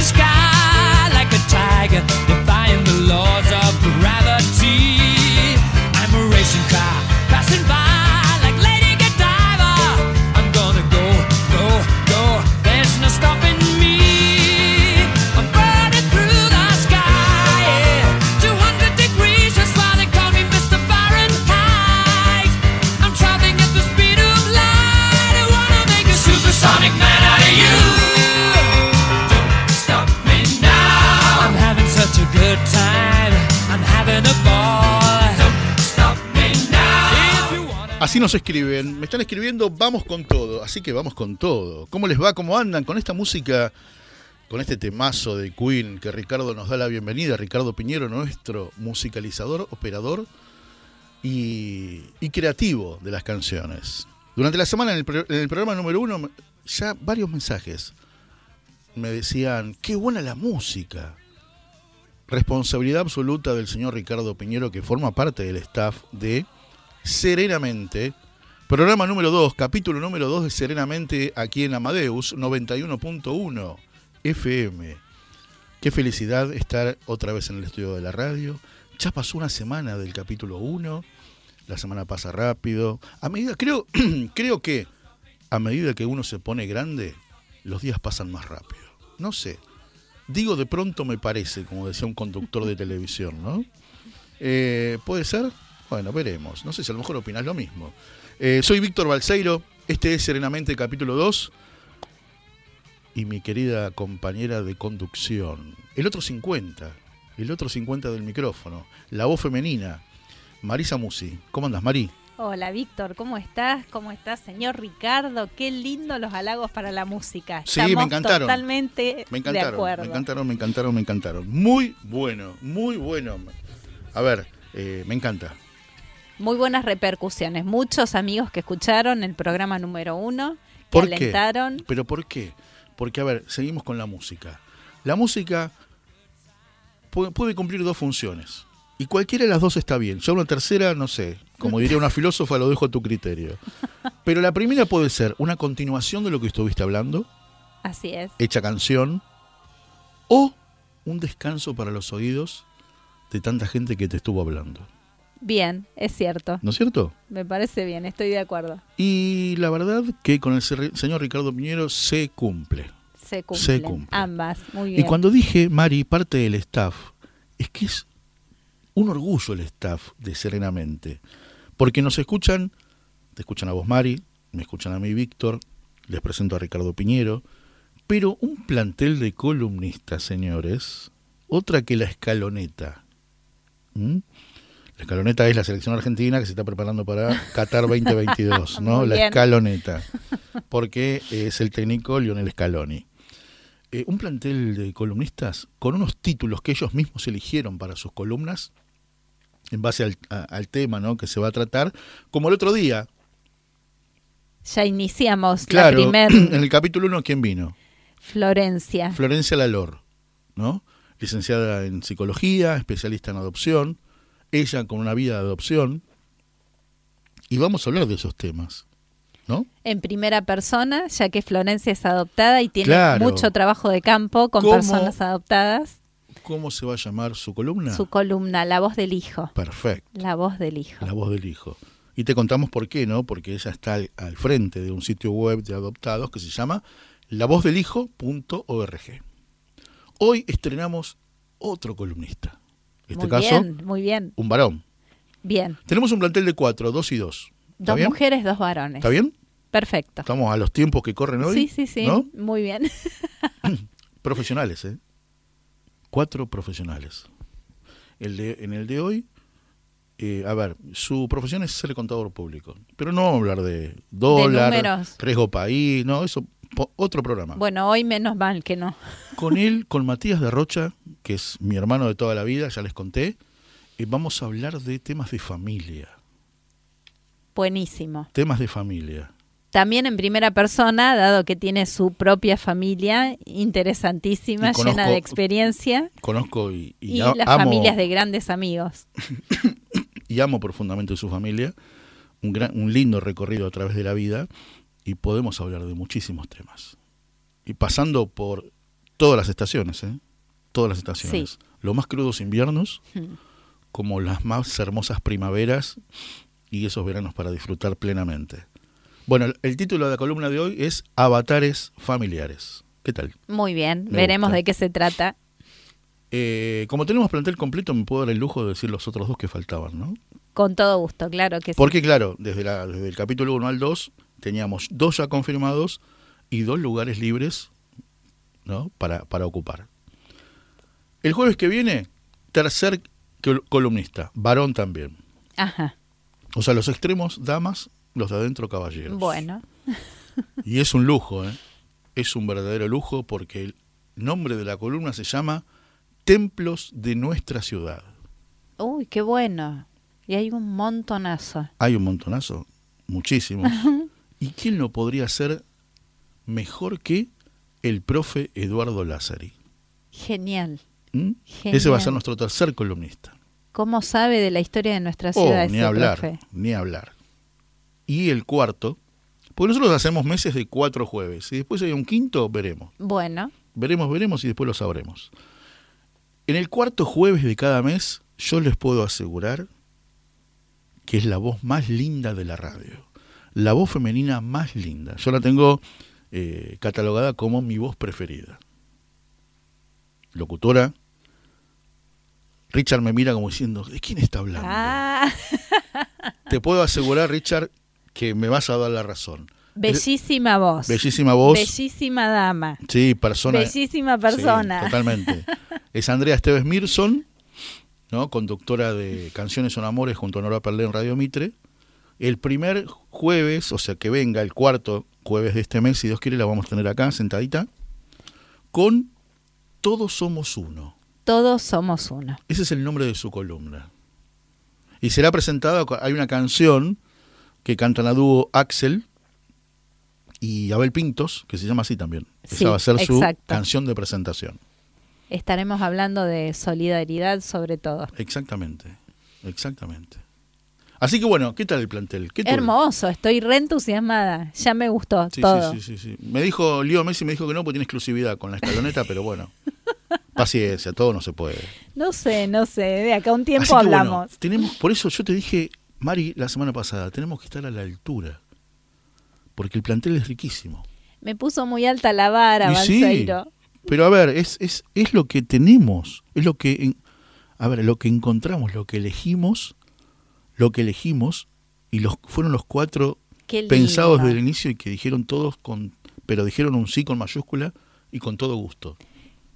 The sky Nos escriben, me están escribiendo, vamos con todo, así que vamos con todo. ¿Cómo les va? ¿Cómo andan con esta música, con este temazo de Queen que Ricardo nos da la bienvenida? Ricardo Piñero, nuestro musicalizador, operador y, creativo de las canciones. Durante la semana en el programa número uno, ya varios mensajes me decían, qué buena la música. Responsabilidad absoluta del señor Ricardo Piñero, que forma parte del staff de Serenamente. Programa número 2, capítulo número 2 de Serenamente aquí en Amadeus 91.1 FM. Qué felicidad estar otra vez en el estudio de la radio. Ya pasó una semana del capítulo 1. La semana pasa rápido. A medida, creo, creo que a medida que uno se pone grande, los días pasan más rápido. No sé. Digo de pronto me parece, como decía un conductor de televisión, ¿no? Eh, ¿Puede ser? Bueno, veremos. No sé si a lo mejor opinás lo mismo. Eh, soy Víctor Balseiro. Este es Serenamente capítulo 2. Y mi querida compañera de conducción. El otro 50. El otro 50 del micrófono. La voz femenina. Marisa Musi. ¿Cómo andas, Mari? Hola Víctor, ¿cómo estás? ¿Cómo estás, señor Ricardo? Qué lindo los halagos para la música. Sí, me encantaron. Totalmente Me de encantaron, acuerdo. me encantaron, me encantaron, me encantaron. Muy bueno, muy bueno. A ver, eh, me encanta. Muy buenas repercusiones. Muchos amigos que escucharon el programa número uno, que ¿Por qué? alentaron. ¿Pero por qué? Porque, a ver, seguimos con la música. La música puede, puede cumplir dos funciones. Y cualquiera de las dos está bien. Ya una tercera, no sé. Como diría una filósofa, lo dejo a tu criterio. Pero la primera puede ser una continuación de lo que estuviste hablando, Así es. hecha canción, o un descanso para los oídos de tanta gente que te estuvo hablando. Bien, es cierto. ¿No es cierto? Me parece bien, estoy de acuerdo. Y la verdad que con el señor Ricardo Piñero se cumple. Se cumplen. Se cumple. Ambas, muy bien. Y cuando dije, Mari, parte del staff, es que es un orgullo el staff de Serenamente. Porque nos escuchan, te escuchan a vos, Mari, me escuchan a mí, Víctor, les presento a Ricardo Piñero, pero un plantel de columnistas, señores, otra que la escaloneta. ¿Mm? La escaloneta es la selección argentina que se está preparando para Qatar 2022, ¿no? La escaloneta. Porque es el técnico Lionel Scaloni. Eh, un plantel de columnistas con unos títulos que ellos mismos eligieron para sus columnas en base al, a- al tema ¿no? que se va a tratar, como el otro día. Ya iniciamos Claro, la primer en el capítulo 1, ¿quién vino? Florencia. Florencia Lalor, ¿no? licenciada en psicología, especialista en adopción, ella con una vida de adopción, y vamos a hablar de esos temas, ¿no? en primera persona, ya que Florencia es adoptada y tiene Claro. mucho trabajo de campo con personas adoptadas. ¿Cómo se va a llamar su columna? Su columna, La voz del hijo. Perfecto. La voz del hijo. La voz del hijo. Y te contamos por qué, ¿no? Porque ella está al, al frente de un sitio web de adoptados que se llama lavozdelhijo.org. Hoy estrenamos otro columnista. En este muy caso, bien, muy bien. un varón. Bien. Tenemos un plantel de cuatro, dos y dos. ¿Está Dos bien? mujeres, dos varones. ¿Está bien? Perfecto. Estamos a los tiempos que corren hoy. Sí, sí, sí. ¿no? Muy bien. Profesionales, ¿eh? Cuatro profesionales. El de, en el de hoy eh, a ver, su profesión es ser contador público, pero no vamos a hablar de dólar, números. riesgo país, no, eso, otro programa. Bueno, hoy menos mal que no. Con él, con Matías de Rocha, que es mi hermano de toda la vida, ya les conté, eh, vamos a hablar de temas de familia, Buenísimo. temas de familia. También en primera persona, dado que tiene su propia familia interesantísima, Y conozco- llena de experiencia, Conozco y, y y, a- las amo, familias de grandes amigos. y amo profundamente su familia, un, gran, un lindo recorrido a través de la vida y podemos hablar de muchísimos temas. Y pasando por todas las estaciones, ¿eh? Todas las estaciones. Sí. Los más crudos inviernos, Mm. como las más hermosas primaveras y esos veranos para disfrutar plenamente. Bueno, el, el título de la columna de hoy es Avatares familiares. ¿Qué tal? Muy bien, Me veremos gusta. de qué se trata. Eh, como tenemos plantel completo, me puedo dar el lujo de decir los otros dos que faltaban, ¿no? Con todo gusto, claro que sí. Porque claro, desde, la, desde el capítulo 1 al 2 teníamos dos ya confirmados y dos lugares libres ¿no? para, para ocupar. El jueves que viene, tercer col- columnista, varón también. Ajá, O sea, los extremos, damas, los de adentro, caballeros. bueno. Y es un lujo, ¿eh? es un verdadero lujo porque el nombre de la columna se llama Templos de nuestra ciudad. Uy, qué bueno. Y hay un montonazo. Hay un montonazo, muchísimos. ¿Y quién lo podría hacer mejor que el profe Eduardo Lázari? Genial. ¿Mm? Genial. Ese va a ser nuestro tercer columnista. ¿Cómo sabe de la historia de nuestra Oh, ciudad ni ese hablar, profe? ni hablar. Y el cuarto, porque nosotros hacemos meses de cuatro jueves, y después hay un quinto, veremos. Bueno, Veremos, veremos y después lo sabremos. En el cuarto jueves de cada mes, yo les puedo asegurar que es la voz más linda de la radio. La voz femenina más linda. Yo la tengo eh, catalogada como mi voz preferida. Locutora. Richard me mira como diciendo, ¿de quién está hablando? ah, Te puedo asegurar, Richard, que me vas a dar la razón. bellísima voz. Bellísima voz. Bellísima dama. sí, persona. Bellísima Sí, persona. totalmente. Es Andrea Esteves Mirson, ¿no? conductora de Canciones son Amores junto a Nora Perlé en Radio Mitre. El primer jueves, o sea que venga el cuarto jueves de este mes, si Dios quiere, la vamos a tener acá sentadita, con Todos Somos Uno. Todos somos uno. Ese es el nombre de su columna. Y será presentada, hay una canción que cantan a dúo Axel y Abel Pintos, que se llama así también. Sí, Esa va a ser su exacto. canción de presentación. Estaremos hablando de solidaridad sobre todo. Exactamente, exactamente. Así que bueno, ¿qué tal el plantel? ¿Qué? Hermoso, estoy re entusiasmada. Ya me gustó Sí, todo. sí, sí, sí, sí. Me dijo, Leo Messi me dijo que no, porque tiene exclusividad con la escaloneta, pero bueno, paciencia, todo no se puede. No sé, no sé. De acá a un tiempo Así que, bueno, hablamos. tenemos, por eso yo te dije, Mari, la semana pasada, tenemos que estar a la altura, porque el plantel es riquísimo. Me puso muy alta la vara, Y sí, Balseiro. pero a ver, es, es, es lo que tenemos, es lo que, a ver, lo que encontramos, lo que elegimos, lo que elegimos, y los fueron los cuatro pensados desde el inicio y que dijeron todos con, pero dijeron un sí con mayúscula y con todo gusto.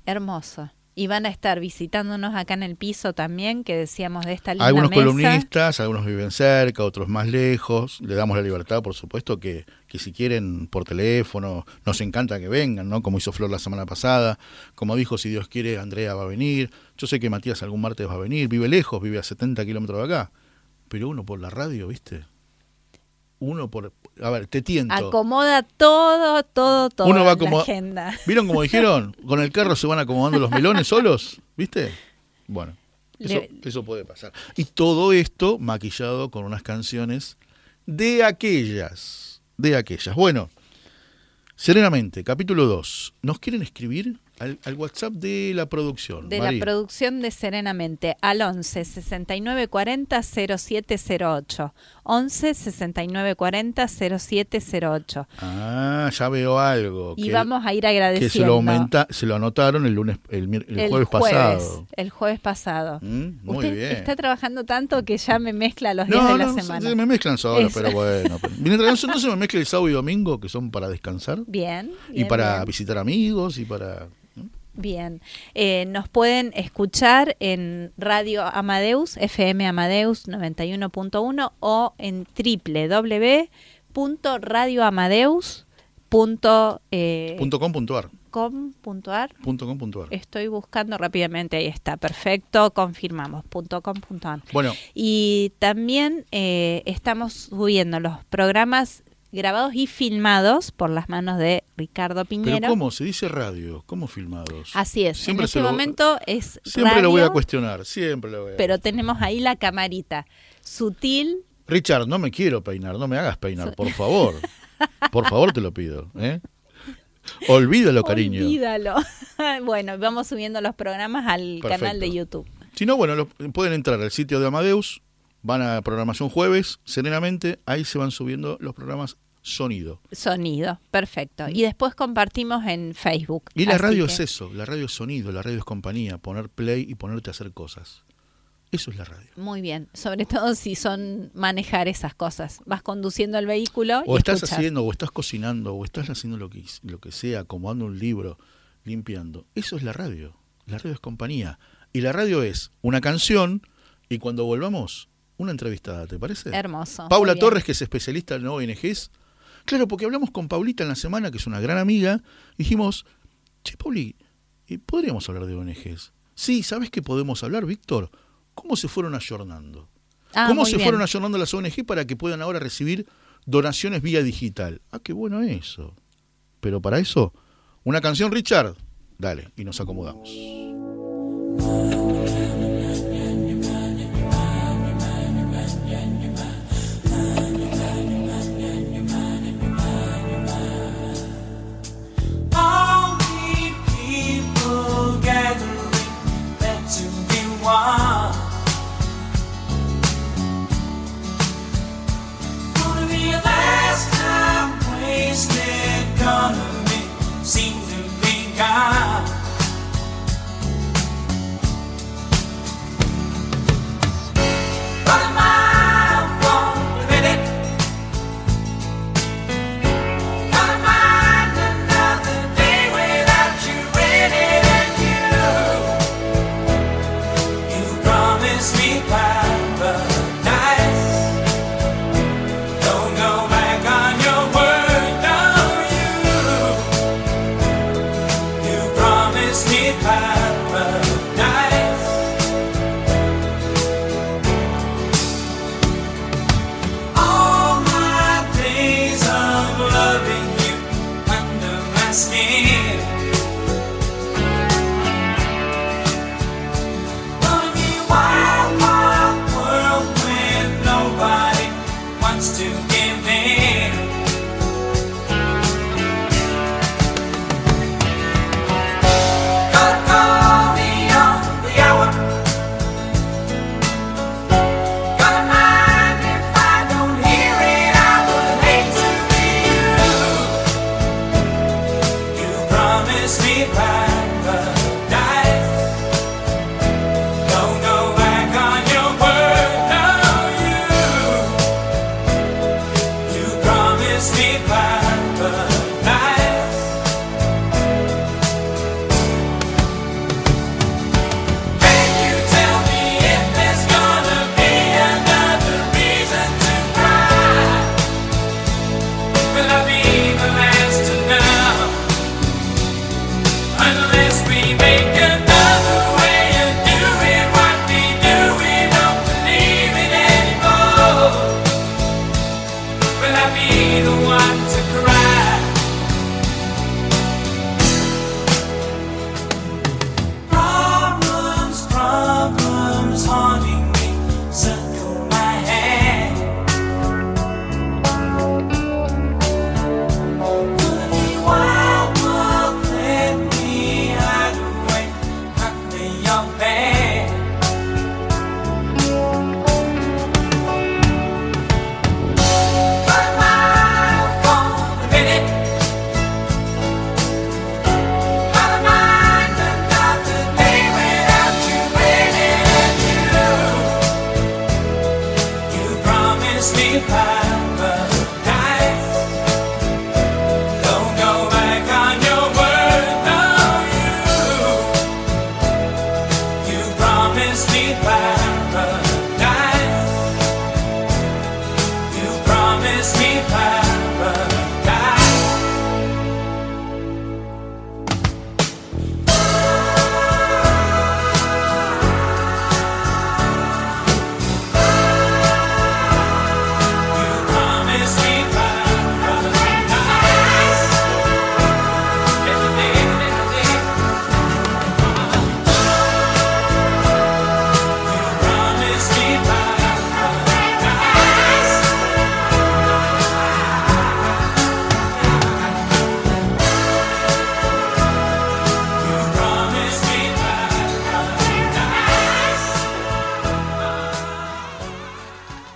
Hermoso. Y van a estar visitándonos acá en el piso también, que decíamos de esta linda Algunos mesa. columnistas, algunos viven cerca, otros más lejos. Le damos la libertad, por supuesto, que, que si quieren por teléfono, nos encanta que vengan, ¿no? Como hizo Flor la semana pasada. Como dijo, si Dios quiere, Andrea va a venir. Yo sé que Matías algún martes va a venir. Vive lejos, vive a 70 kilómetros de acá. Pero uno por la radio, ¿viste? Uno por... A ver, te tiento. Acomoda todo, todo, todo Uno va en como- la agenda. ¿Vieron como dijeron? Con el carro se van acomodando los melones solos, ¿viste? Bueno, eso, Le- eso puede pasar. Y todo esto maquillado con unas canciones de aquellas, de aquellas. Bueno, serenamente, capítulo 2. ¿Nos quieren escribir al, al WhatsApp de la producción? De Mari? la producción de Serenamente al 11 69 40 0708. 11 69 40 0708. Ah, ya veo algo. Y que- vamos a ir que agradeciendo. se lo, aumenta, se lo anotaron el lunes, el, mier- el jueves, pasado. El jueves pasado. Mm, muy Usted bien. está trabajando tanto que ya me mezcla los días No, de la no, semana. se me mezclan Eso. pero bueno. pero- Mientras no se me mezcle el sábado y domingo, que son para descansar, Bien. y bien, para bien. visitar amigos, y para... ¿no? Bien, eh, nos pueden escuchar en Radio Amadeus, FM Amadeus 91.1 o en www.radioamadeus.com.ar. Punto com ar. Estoy buscando rápidamente, ahí está, perfecto, confirmamos, punto .com punto ar. Bueno, Y también eh, estamos subiendo los programas grabados y filmados por las manos de Ricardo Piñero. pero ¿cómo? Se dice radio, ¿cómo filmados? Así es, Siempre en este lo- momento es Siempre lo voy a cuestionar, siempre lo voy a pero tenemos ahí la camarita sutil. Richard, no me quiero peinar, no me hagas peinar, por favor. Por favor, te lo pido. ¿eh? Olvídalo, cariño. Olvídalo. bueno, vamos subiendo los programas al Perfecto. canal de YouTube. Si no, bueno, lo- pueden entrar al sitio de Amadeus, van a programación jueves, serenamente, ahí se van subiendo los programas sonido. Sonido, perfecto. Y después compartimos en Facebook. Y la radio que- es eso, la radio es sonido, la radio es compañía, poner play y ponerte a hacer cosas. Eso es la radio. Muy bien, sobre todo si son manejar esas cosas. Vas conduciendo el vehículo O y estás escuchas. haciendo, o estás cocinando, o estás haciendo lo que, lo que sea, acomodando un libro, limpiando. Eso es la radio. La radio es compañía. Y la radio es una canción y cuando volvamos, una entrevistada, ¿te parece? Hermoso. Paula. Torres, que es especialista en ONGs. Claro, porque hablamos con Paulita en la semana, que es una gran amiga. Dijimos, che, Pauli, ¿y ¿podríamos hablar de ONGs? Sí, ¿sabes qué podemos hablar, Víctor? ¿Cómo se fueron ayornando? Ah, ¿Cómo se bien. fueron ayornando las ONG para que puedan ahora recibir donaciones vía digital? Ah, qué bueno eso. Pero para eso, una canción, Richard. Dale, y nos acomodamos.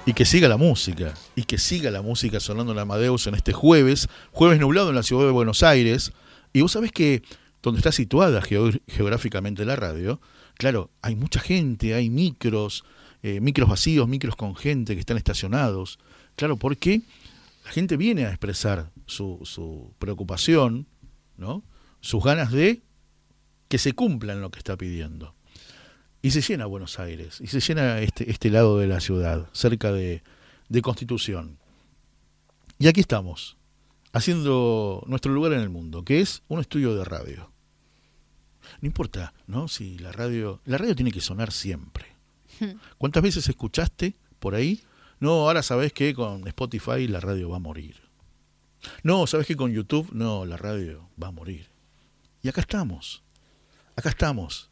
Y que siga la música, y que siga la música sonando en Amadeus en este jueves, jueves nublado en la ciudad de Buenos Aires. Y vos sabés que donde está situada geo- geográficamente la radio, claro, hay mucha gente, hay micros, eh, micros vacíos, micros con gente que están estacionados. Claro, porque la gente viene a expresar su, su preocupación, ¿no? sus ganas de que se cumplan lo que está pidiendo. Y se llena Buenos Aires, y se llena este, este lado de la ciudad, cerca de, de Constitución. Y aquí estamos, haciendo nuestro lugar en el mundo, que es un estudio de radio. No importa, ¿no? Si la radio, la radio tiene que sonar siempre. ¿Cuántas veces escuchaste por ahí? No, ahora sabes que con Spotify la radio va a morir. No, sabes que con YouTube no, la radio va a morir. Y acá estamos. Acá estamos.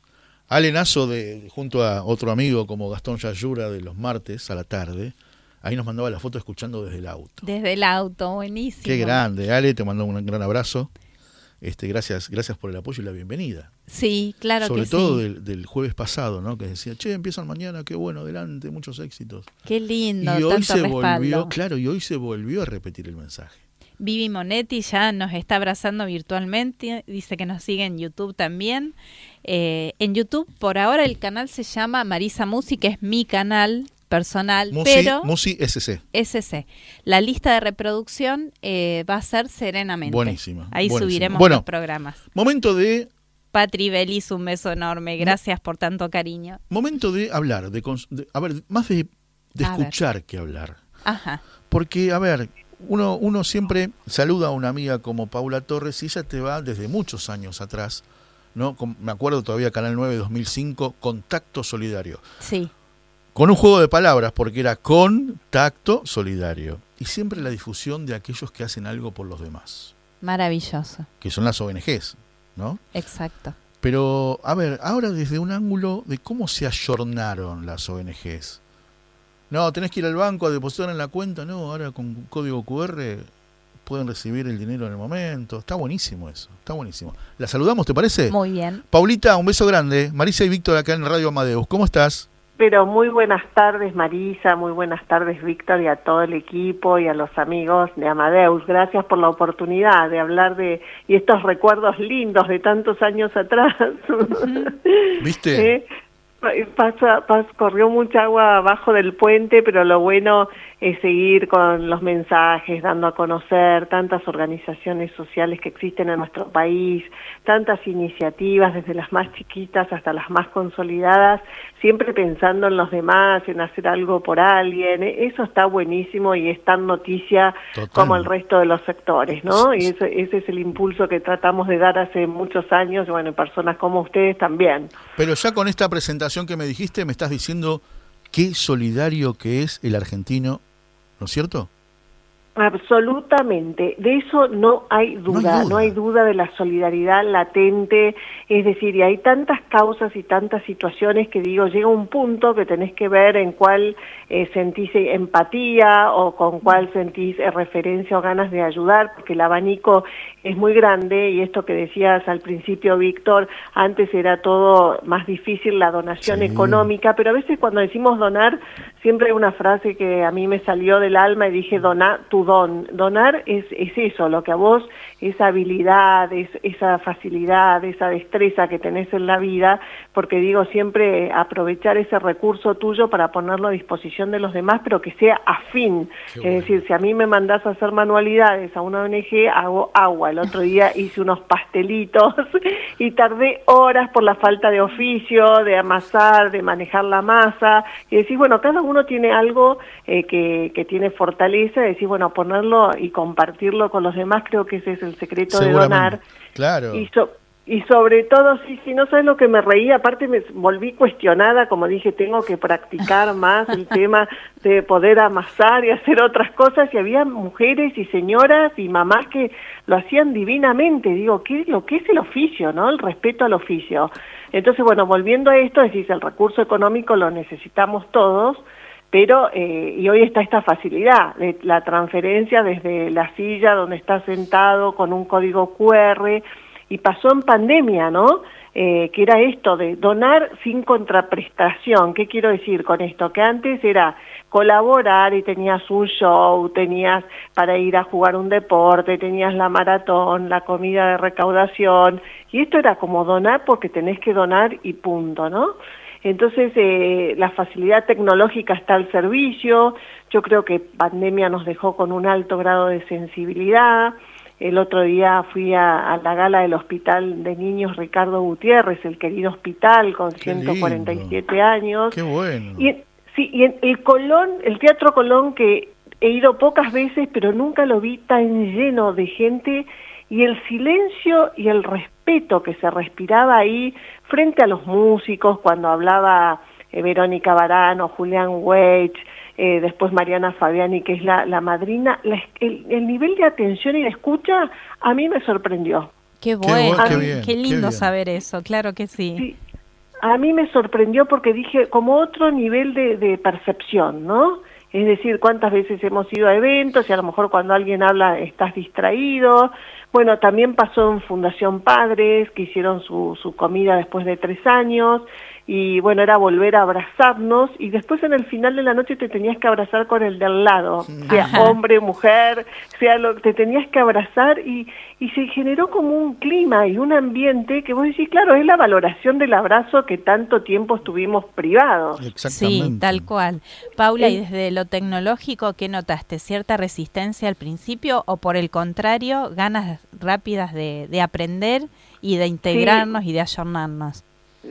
Alenazo de junto a otro amigo como Gastón Yayura de los martes a la tarde. Ahí nos mandaba la foto escuchando desde el auto. Desde el auto, buenísimo. Qué grande, Ale, te mando un gran abrazo. Este, gracias, gracias por el apoyo y la bienvenida. Sí, claro Sobre que todo sí. del, del jueves pasado, ¿no? Que decía, che, empiezan mañana, qué bueno, adelante, muchos éxitos. Qué lindo, y hoy tanto se respaldo. volvió, claro, y hoy se volvió a repetir el mensaje. Vivi Monetti ya nos está abrazando virtualmente, dice que nos sigue en YouTube también. Eh, en YouTube, por ahora, el canal se llama Marisa Musi, que es mi canal personal, Musi, pero Musi SC. SC. La lista de reproducción eh, va a ser serenamente. Buenísima, Ahí subiremos Bueno. los programas. Momento de Patri Belis, un beso enorme. Gracias por tanto cariño. momento de hablar, de, a ver, más de, de escuchar que hablar. Ajá. Porque, a ver, uno, uno siempre saluda a una amiga como Paula Torres y ella te va desde muchos años atrás, ¿no? Con- me acuerdo todavía, Canal 9 2005, Contacto Solidario. Sí. Con un juego de palabras, porque era contacto solidario. Y siempre la difusión de aquellos que hacen algo por los demás, Maravilloso. que son las ONGs, ¿no? Exacto. Pero, a ver, ahora desde un ángulo de cómo se ayornaron las ONGs. No, tenés que ir al banco a depositar en la cuenta. No, ahora con código QR pueden recibir el dinero en el momento. Está buenísimo eso, está buenísimo. La saludamos, ¿te parece? Muy bien. Paulita, un beso grande. Marisa y Víctor acá en Radio Amadeus. ¿Cómo estás? Pero muy buenas tardes Marisa, muy buenas tardes Víctor y a todo el equipo y a los amigos de Amadeus. Gracias por la oportunidad de hablar de y estos recuerdos lindos de tantos años atrás. ¿Viste? ¿Eh? Pasa, pas- corrió mucha agua abajo del puente, pero lo bueno es seguir con los mensajes, dando a conocer tantas organizaciones sociales que existen en nuestro país, tantas iniciativas, desde las más chiquitas hasta las más consolidadas, siempre pensando en los demás, en hacer algo por alguien. E- Eso está buenísimo y es tan noticia Total. como el resto de los sectores, ¿no? Y ese, ese es el impulso que tratamos de dar hace muchos años, y bueno, personas como ustedes también. Pero ya con esta presentación que me dijiste, me estás diciendo qué solidario que es el argentino, ¿no es cierto? Absolutamente, de eso no hay duda, no hay duda, de la solidaridad latente, es decir, y hay tantas causas y tantas situaciones que digo, llega un punto que tenés que ver en cuál eh, sentís empatía o con cuál sentís eh, referencia o ganas de ayudar, porque el abanico es muy grande y esto que decías al principio, Víctor, antes era todo más difícil la donación Sí. económica, pero a veces cuando decimos donar, siempre hay una frase que a mí me salió del alma y dije, dona tu don. Donar es, es eso, lo que a vos, esa habilidad, es, esa facilidad, esa destreza que tenés en la vida, porque digo siempre aprovechar ese recurso tuyo para ponerlo a disposición de los demás, pero que sea afín. Es decir, si a mí me mandás a hacer manualidades a una ONG, hago agua. El otro día hice unos pastelitos y tardé horas por la falta de oficio, de amasar, de manejar la masa. Y decís, bueno, cada uno tiene algo eh, que, que tiene fortaleza, y decís, bueno, ponerlo y compartirlo con los demás, creo que ese es el secreto de donar. Claro. Y, so- y sobre todo, sí, sí, no sabes lo que me reía, aparte me volví cuestionada, como dije, tengo que practicar más el tema de poder amasar y hacer otras cosas, y había mujeres y señoras y mamás que lo hacían divinamente, digo, ¿qué es lo que es el oficio, no? El respeto al oficio. Entonces, bueno, volviendo a esto, decís, el recurso económico lo necesitamos todos, pero eh, y hoy está esta facilidad de la transferencia desde la silla donde está sentado con un código QR y pasó en pandemia, ¿no? Eh, que era esto de donar sin contraprestación. ¿Qué quiero decir con esto? Que antes era colaborar y tenías un show, tenías para ir a jugar un deporte, tenías la maratón, la comida de recaudación, y esto era como donar porque tenés que donar y punto, ¿no? Entonces, eh, la facilidad tecnológica está al servicio, yo creo que pandemia nos dejó con un alto grado de sensibilidad, el otro día fui a, a la gala del Hospital de Niños Ricardo Gutiérrez, el querido hospital con Qué 147 años. Qué bueno. Y, sí, y en el Colón, el Teatro Colón, que he ido pocas veces, pero nunca lo vi tan lleno de gente, y el silencio y el respeto que se respiraba ahí frente a los músicos, cuando hablaba eh, Verónica Barano, Julián Weich, eh, después Mariana Fabiani, que es la, la madrina, la- el, el nivel de atención y de escucha a mí me sorprendió. Qué bueno, bueno, qué qué, bien, qué lindo saber eso, claro que sí. Sí, a mí me sorprendió porque dije, como otro nivel de, de percepción, ¿no? Es decir, cuántas veces hemos ido a eventos y a lo mejor cuando alguien habla estás distraído. Bueno, también pasó en Fundación Padres, que hicieron su, su comida después de tres años, y bueno, era volver a abrazarnos, y después en el final de la noche te tenías que abrazar con el de al lado, sea Ajá. hombre, mujer, sea lo te tenías que abrazar, y, y se generó como un clima y un ambiente que vos decís, claro, es la valoración del abrazo que tanto tiempo estuvimos privados. Exactamente. Sí, tal cual. Paula, y Eh, desde lo tecnológico, ¿qué notaste? ¿Cierta resistencia al principio o por el contrario, ganas rápidas de, de aprender y de integrarnos y de ayornarnos?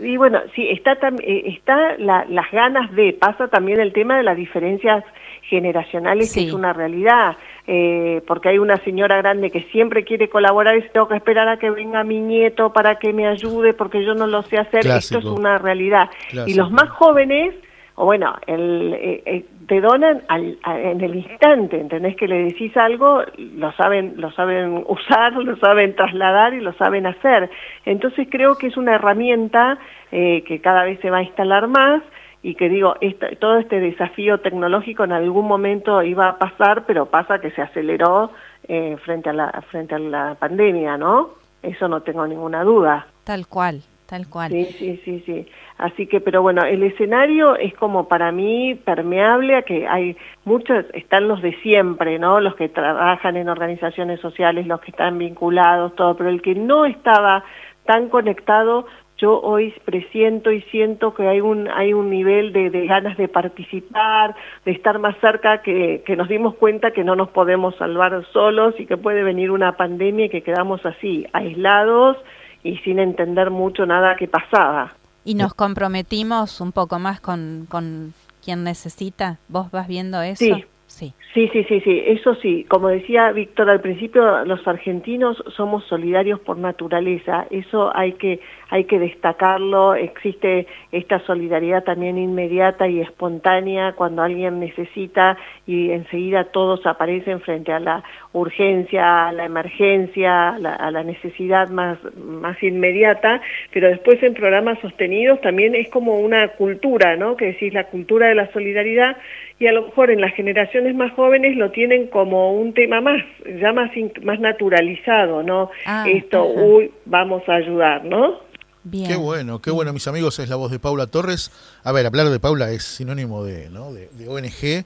Y bueno, sí, está, eh, está la- las ganas de, pasa también el tema de las diferencias generacionales, Sí. que es una realidad, eh, porque hay una señora grande que siempre quiere colaborar y dice, tengo que esperar a que venga mi nieto para que me ayude porque yo no lo sé hacer, esto es una realidad. Y los más jóvenes, o bueno, el, eh, eh, te donan al, a- en el instante, ¿entendés? Que le decís algo, lo saben, lo saben usar, lo saben trasladar y lo saben hacer. Entonces creo que es una herramienta eh, que cada vez se va a instalar más y que digo, todo este desafío tecnológico en algún momento iba a pasar, pero pasa que se aceleró eh, frente, a la, frente a la pandemia, ¿no? Eso no tengo ninguna duda. Tal cual, tal cual. Sí, sí, sí, sí. Así que, pero bueno, el escenario es como para mí permeable a que hay muchos, están los de siempre, ¿no? Los que trabajan en organizaciones sociales, los que están vinculados, todo, pero el que no estaba tan conectado, yo hoy presiento y siento que hay un, hay un nivel de, de ganas de participar, de estar más cerca, que, que nos dimos cuenta que no nos podemos salvar solos y que puede venir una pandemia y que quedamos así, aislados y sin entender mucho nada que pasaba. Y nos comprometimos un poco más con, con quien necesita. ¿Vos vas viendo eso? Sí. Sí. Sí, sí, sí, eso sí. Como decía Víctor al principio, los argentinos somos solidarios por naturaleza. Eso hay que hay que destacarlo. Existe esta solidaridad también inmediata y espontánea cuando alguien necesita y enseguida todos aparecen frente a la urgencia, a la emergencia, a la, a la necesidad más más inmediata. Pero después en programas sostenidos también es como una cultura, ¿no? Que decís la cultura de la solidaridad y a lo mejor en las generaciones más jóvenes lo tienen como un tema más, ya más, más naturalizado, ¿no? Ah, Esto, ajá. uy, vamos a ayudar, ¿no? Bien. Qué bueno, qué bueno, mis amigos, es la voz de Paula Torres. A ver, hablar de Paula es sinónimo de, ¿no? de, de ONG.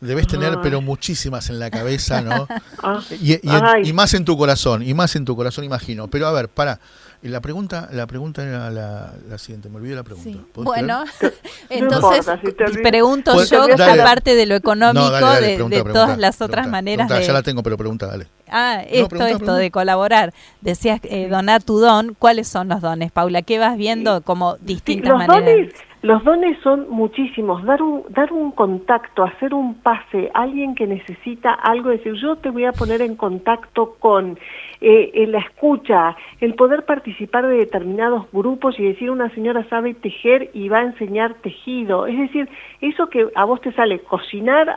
Debes tener, Ay. pero muchísimas en la cabeza, ¿no? Ah, Y, y- ay. y más en tu corazón, y más en tu corazón, imagino. Pero a ver, para. La pregunta, la pregunta era la, la siguiente, me olvidé la pregunta. Sí. ¿Podés Bueno, No entonces importa, si pregunto Pues, yo, dale. aparte de lo económico, No, dale, dale, de, pregunta, de pregunta, todas las otras pregunta, maneras pregunta, de... Ya la tengo, pero pregunta, dale. Ah, esto, pregunta, esto pregunta. de colaborar. Decías, eh, donar tu don. ¿Cuáles son los dones, Paula? ¿Qué vas viendo como Sí, distintas los maneras? dones, los dones son muchísimos. Dar un, dar un contacto, hacer un pase, alguien que necesita algo, decir, yo te voy a poner en contacto con eh, en la escucha, el poder participar de determinados grupos y decir una señora sabe tejer y va a enseñar tejido. Es decir, eso que a vos te sale cocinar,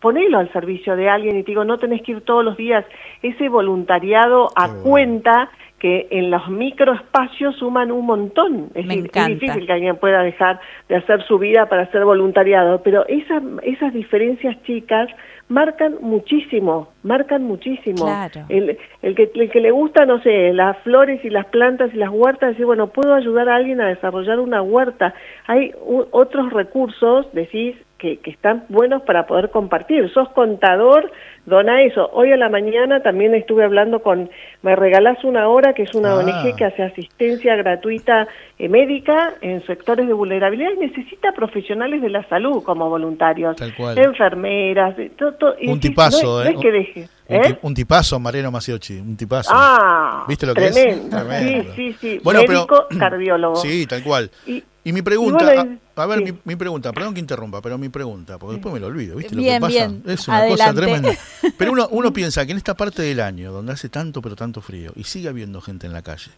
ponelo al servicio de alguien y te digo, no tenés que ir todos los días. Ese voluntariado a cuenta que en los microespacios suman un montón. Es, Me difícil que alguien pueda dejar de hacer su vida para hacer voluntariado, pero esa- esas diferencias chicas marcan muchísimo, marcan muchísimo. Claro. El, el, que, el que le gusta, no sé, las flores y las plantas y las huertas, decir, bueno, puedo ayudar a alguien a desarrollar una huerta. Hay u- otros recursos, decís, que, que están buenos para poder compartir. Sos contador, dona eso. Hoy a la mañana también estuve hablando con Me Regalás Una Hora, que es una Ah. ONG que hace asistencia gratuita eh, médica en sectores de vulnerabilidad y necesita profesionales de la salud como voluntarios. Tal cual. Enfermeras, de todo, todo- Un tipazo, no, ¿eh? No es que deje. Un, ¿eh? un tipazo, Mariano Maciochi, un tipazo. Ah, ¿Viste lo que es? tremendo. Sí, sí, sí. Bueno, pero- Médico, cardiólogo. Sí, tal cual. Y- Y mi pregunta, y bueno, a, ver, sí. mi, mi pregunta, perdón que interrumpa, pero mi pregunta, porque después me lo olvido, ¿viste Bien, lo que pasa? bien, Es una adelante. cosa tremenda. Pero uno, uno piensa que en esta parte del año, donde hace tanto pero tanto frío, y sigue habiendo gente en la calle,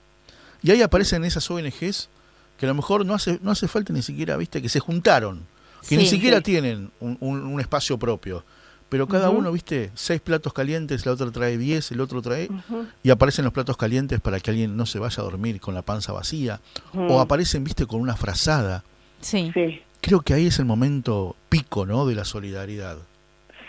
y ahí aparecen esas ONGs que a lo mejor no hace, no hace falta ni siquiera, viste, que se juntaron, que ni siquiera Sí. tienen un, un- un espacio propio. Pero cada uno, viste, seis platos calientes, la otra trae diez, el otro trae, y aparecen los platos calientes para que alguien no se vaya a dormir con la panza vacía, o aparecen, viste, con una frazada. Sí. Sí. Creo que ahí es el momento pico, ¿no? De la solidaridad.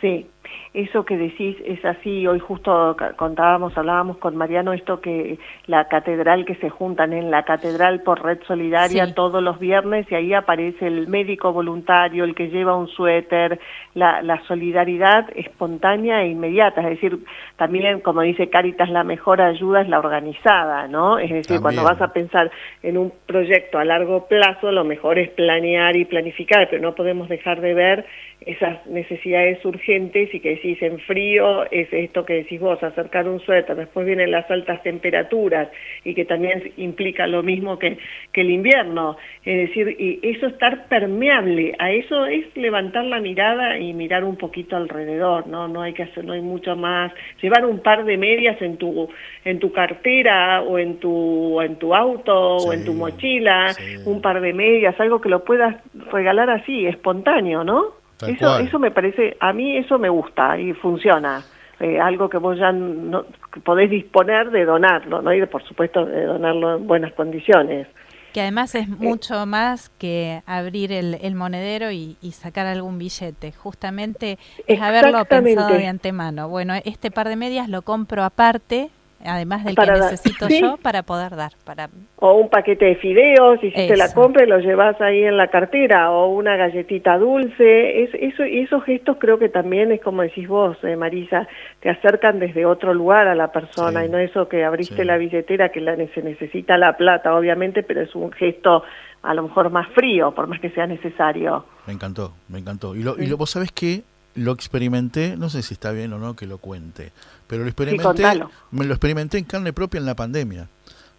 Sí, eso que decís es así. Hoy justo contábamos, hablábamos con Mariano esto que la catedral que se juntan en la catedral por red solidaria Sí. todos los viernes y ahí aparece el médico voluntario, el que lleva un suéter, la, la solidaridad espontánea e inmediata. Es decir, también como dice Caritas, la mejor ayuda es la organizada, ¿no? Es decir, cuando vas a pensar en un proyecto a largo plazo, lo mejor es planear y planificar, pero no podemos dejar de ver esas necesidades urgentes y que decís en frío es esto que decís vos, acercar un suéter, después vienen las altas temperaturas y que también implica lo mismo que, que el invierno, es decir, y eso estar permeable, a eso es levantar la mirada y mirar un poquito alrededor, no no hay que hacer, no hay mucho más, llevar un par de medias en tu en tu cartera o en tu en tu auto o en tu mochila, sí. un par de medias, algo que lo puedas regalar así, espontáneo, ¿no? Tal eso, cual. eso me parece, a mí eso me gusta y funciona. Eh, algo que vos ya no, que podés disponer de donarlo, ¿no? Y por supuesto de donarlo en buenas condiciones. Que además Eh. es mucho más que abrir el, el monedero y, y sacar algún billete. Justamente es haberlo pensado de antemano. Bueno, este par de medias lo compro aparte, además del Para que dar. necesito Sí. yo para poder dar. Para O un paquete de fideos, y si te la Eso. compras lo llevas ahí en la cartera, o una galletita dulce. Es, eso, y esos gestos creo que también es como decís vos, eh, Marisa, te acercan desde otro lugar a la persona, Sí. y no eso que abriste Sí. la billetera, que la, se necesita la plata, obviamente, pero es un gesto a lo mejor más frío, por más que sea necesario. Me encantó, me encantó. Y, lo, y lo, vos sabés que lo experimenté, no sé si está bien o no que lo cuente, pero lo experimenté, me lo experimenté en carne propia en la pandemia.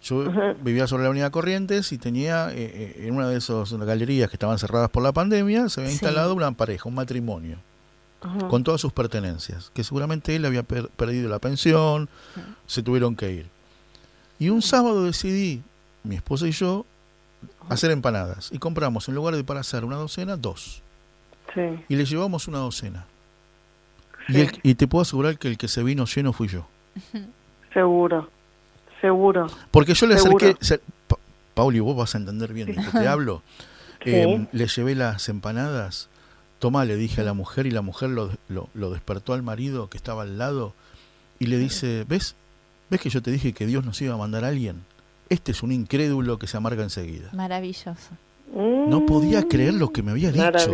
Yo vivía sobre la avenida Corrientes y tenía eh, eh, en una de esas galerías que estaban cerradas por la pandemia, se había Sí. instalado una pareja, un matrimonio, con todas sus pertenencias, que seguramente él había per- perdido la pensión, se tuvieron que ir. Y un sábado decidí, mi esposa y yo, hacer empanadas. Y compramos, en lugar de para hacer una docena, dos Sí. y le llevamos una docena. Y, el- y te puedo asegurar que el que se vino lleno fui yo. Seguro, seguro. Porque yo le Seguro. acerqué, se- Pa- Pauli, vos vas a entender bien de lo que te hablo. Eh, le llevé las empanadas, toma, le dije a la mujer y la mujer lo, lo, lo despertó al marido que estaba al lado y le dice, ¿ves? ¿Ves que yo te dije que Dios nos iba a mandar a alguien? Este es un incrédulo que se amarga enseguida. maravilloso. No podía creer lo que me había dicho.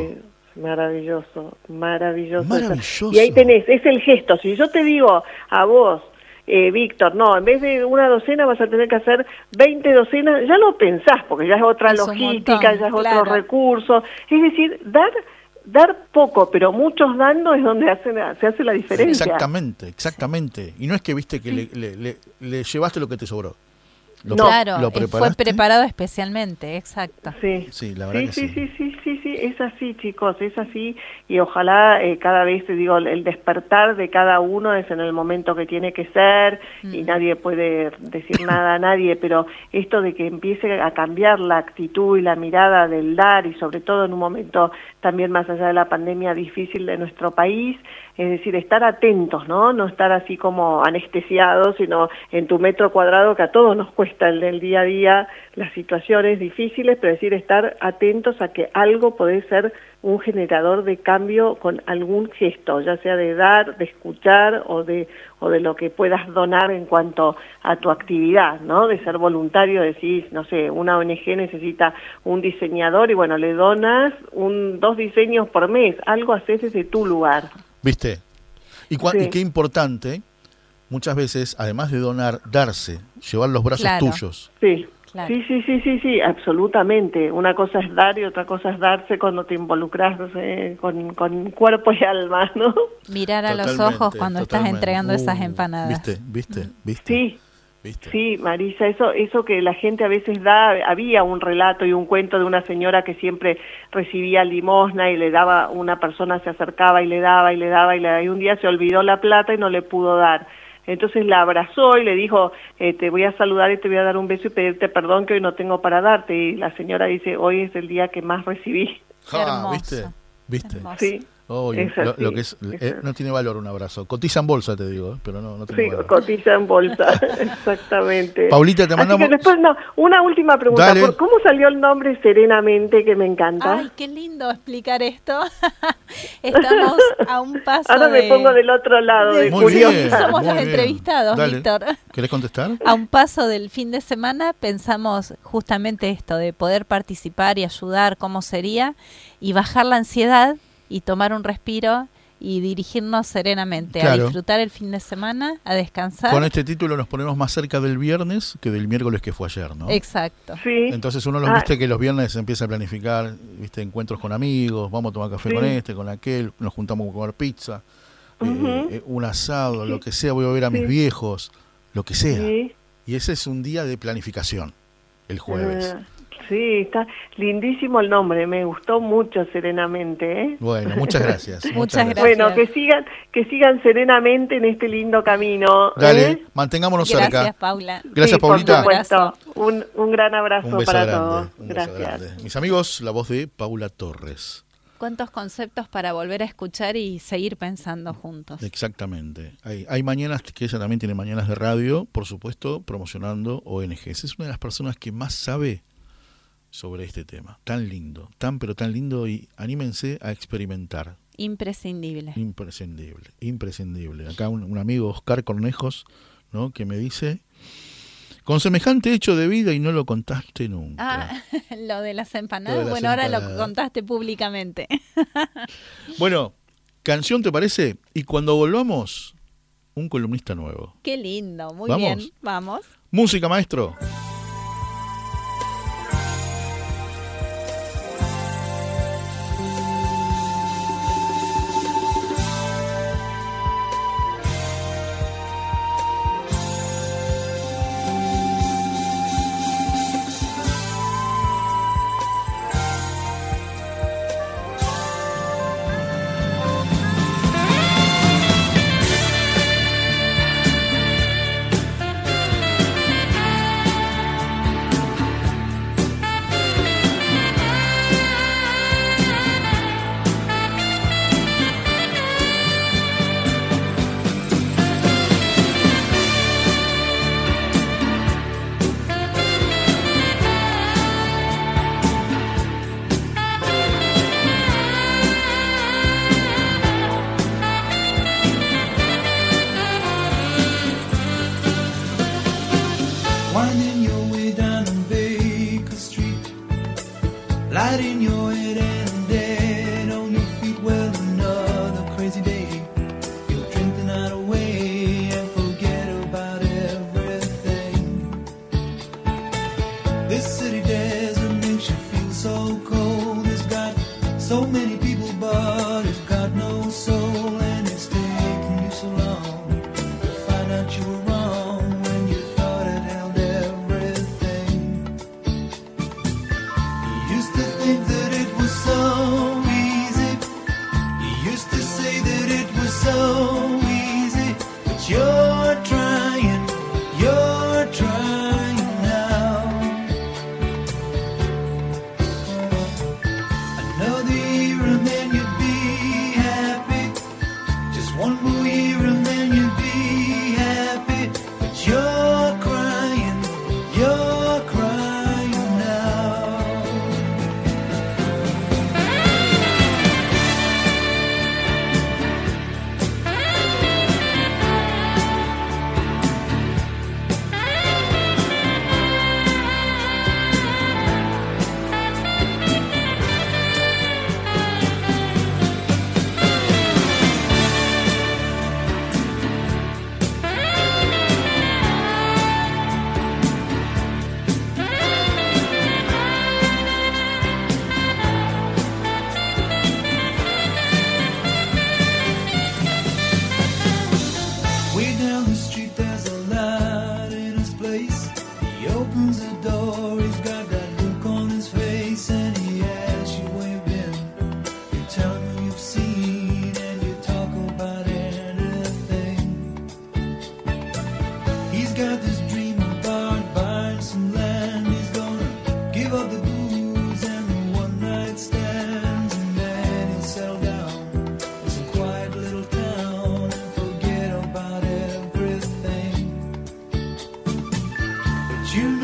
Maravilloso, maravilloso. Maravilloso. Y ahí tenés, es el gesto. Si yo te digo a vos, eh, Víctor, no, en vez de una docena vas a tener que hacer 20 docenas, ya lo pensás, porque ya es otra Es logística, montón, ya es claro. otro recurso. Es decir, dar dar poco, pero muchos dando es donde hacen, se hace la diferencia. Exactamente, exactamente. Y no es que viste que le, le- le- le llevaste lo que te sobró. Lo, No. claro, lo eh, fue preparado especialmente, exacto. Sí. Sí, la verdad sí, que sí, sí. sí, sí, sí, sí, es así, chicos, es así. Y ojalá eh, cada vez, te digo, el despertar de cada uno es en el momento que tiene que ser y Mm. nadie puede decir nada a nadie, pero esto de que empiece a cambiar la actitud y la mirada del dar y sobre todo en un momento también más allá de la pandemia difícil de nuestro país, es decir, estar atentos, ¿no? No estar así como anestesiados, sino en tu metro cuadrado que a todos nos cuesta el del día a día las situaciones difíciles, pero decir estar atentos a que algo podés ser un generador de cambio con algún gesto, ya sea de dar, de escuchar o de o de lo que puedas donar en cuanto a tu actividad, ¿no? De ser voluntario, decís, no sé, una ONG necesita un diseñador y bueno, le donas un dos diseños por mes, algo haces desde tu lugar. ¿Viste? Y, cua- Sí. y qué importante, muchas veces, además de donar, darse, llevar los brazos Claro. tuyos. Sí. Claro. Sí, sí, sí, sí, sí, absolutamente. Una cosa es dar y otra cosa es darse cuando te involucras eh, con, con cuerpo y alma, ¿no? Mirar a los ojos cuando estás entregando esas Uh, empanadas. ¿Viste? ¿Viste? ¿Viste? Sí, ¿Viste? Sí, Marisa, eso, eso que la gente a veces da, había un relato y un cuento de una señora que siempre recibía limosna y le daba, una persona se acercaba y le daba y le daba y, le daba, y un día se olvidó la plata y no le pudo dar. Entonces la abrazó y le dijo, eh, te voy a saludar y te voy a dar un beso y pedirte perdón que hoy no tengo para darte. Y la señora dice, hoy es el día que más recibí. Hermoso. ¿Viste? ¿Viste? Hermoso. Sí, Oh, Es lo, así, lo que es, es eh, no tiene valor un abrazo. Cotiza en bolsa, te digo, eh, pero no, no tiene sí, valor. cotiza en bolsa, exactamente. Paulita, te Así mandamos- que después, no, una última pregunta. Dale. ¿Por- ¿Cómo salió el nombre Serenamente que me encanta? Ay, qué lindo explicar esto. Estamos a un paso Ahora me de- pongo del otro lado, de, de- Muy curiosa. bien. Somos muy los bien. entrevistados, Dale. Víctor. ¿Querés contestar? A un paso del fin de semana pensamos justamente esto, de poder participar y ayudar, cómo sería, y bajar la ansiedad y tomar un respiro y dirigirnos serenamente a disfrutar el fin de semana, a descansar. Con este título nos ponemos más cerca del viernes que del miércoles que fue ayer, ¿no? Exacto. Sí. Entonces uno los Ah, viste que los viernes se empieza a planificar, viste, encuentros con amigos, vamos a tomar café Sí. con este, con aquel, nos juntamos a comer pizza, eh, eh, un asado, lo que sea, voy a ver a mis viejos, lo que sea. Sí. Y ese es un día de planificación, el jueves. Ah, sí, está lindísimo el nombre, me gustó mucho Serenamente. ¿eh? Bueno, muchas gracias. Muchas gracias. Bueno, que sigan, que sigan serenamente en este lindo camino. Dale, ¿eh? mantengámonos Gracias, cerca. Paula. Gracias, Sí, por Paulita. supuesto. Un, un gran abrazo Un beso para grande. todos. un beso Gracias. grande. Mis amigos, la voz de Paula Torres. ¿Cuántos conceptos para volver a escuchar y seguir pensando juntos? Exactamente. Hay, hay mañanas que ella también tiene mañanas de radio, por supuesto, promocionando ONGs. Es una de las personas que más sabe sobre este tema. Tan lindo, tan pero tan lindo y anímense a experimentar. Imprescindible. Imprescindible, imprescindible. Acá un, un amigo, Oscar Cornejos, ¿no? que me dice, con semejante hecho de vida y no lo contaste nunca. Ah, lo de las empanadas. Lo de las bueno, ahora lo contaste públicamente. Bueno, canción te parece y cuando volvamos, un columnista nuevo. Qué lindo. Muy ¿Vamos? bien. Vamos. Música, maestro. This city desert makes you feel so cold. It's got so many people. You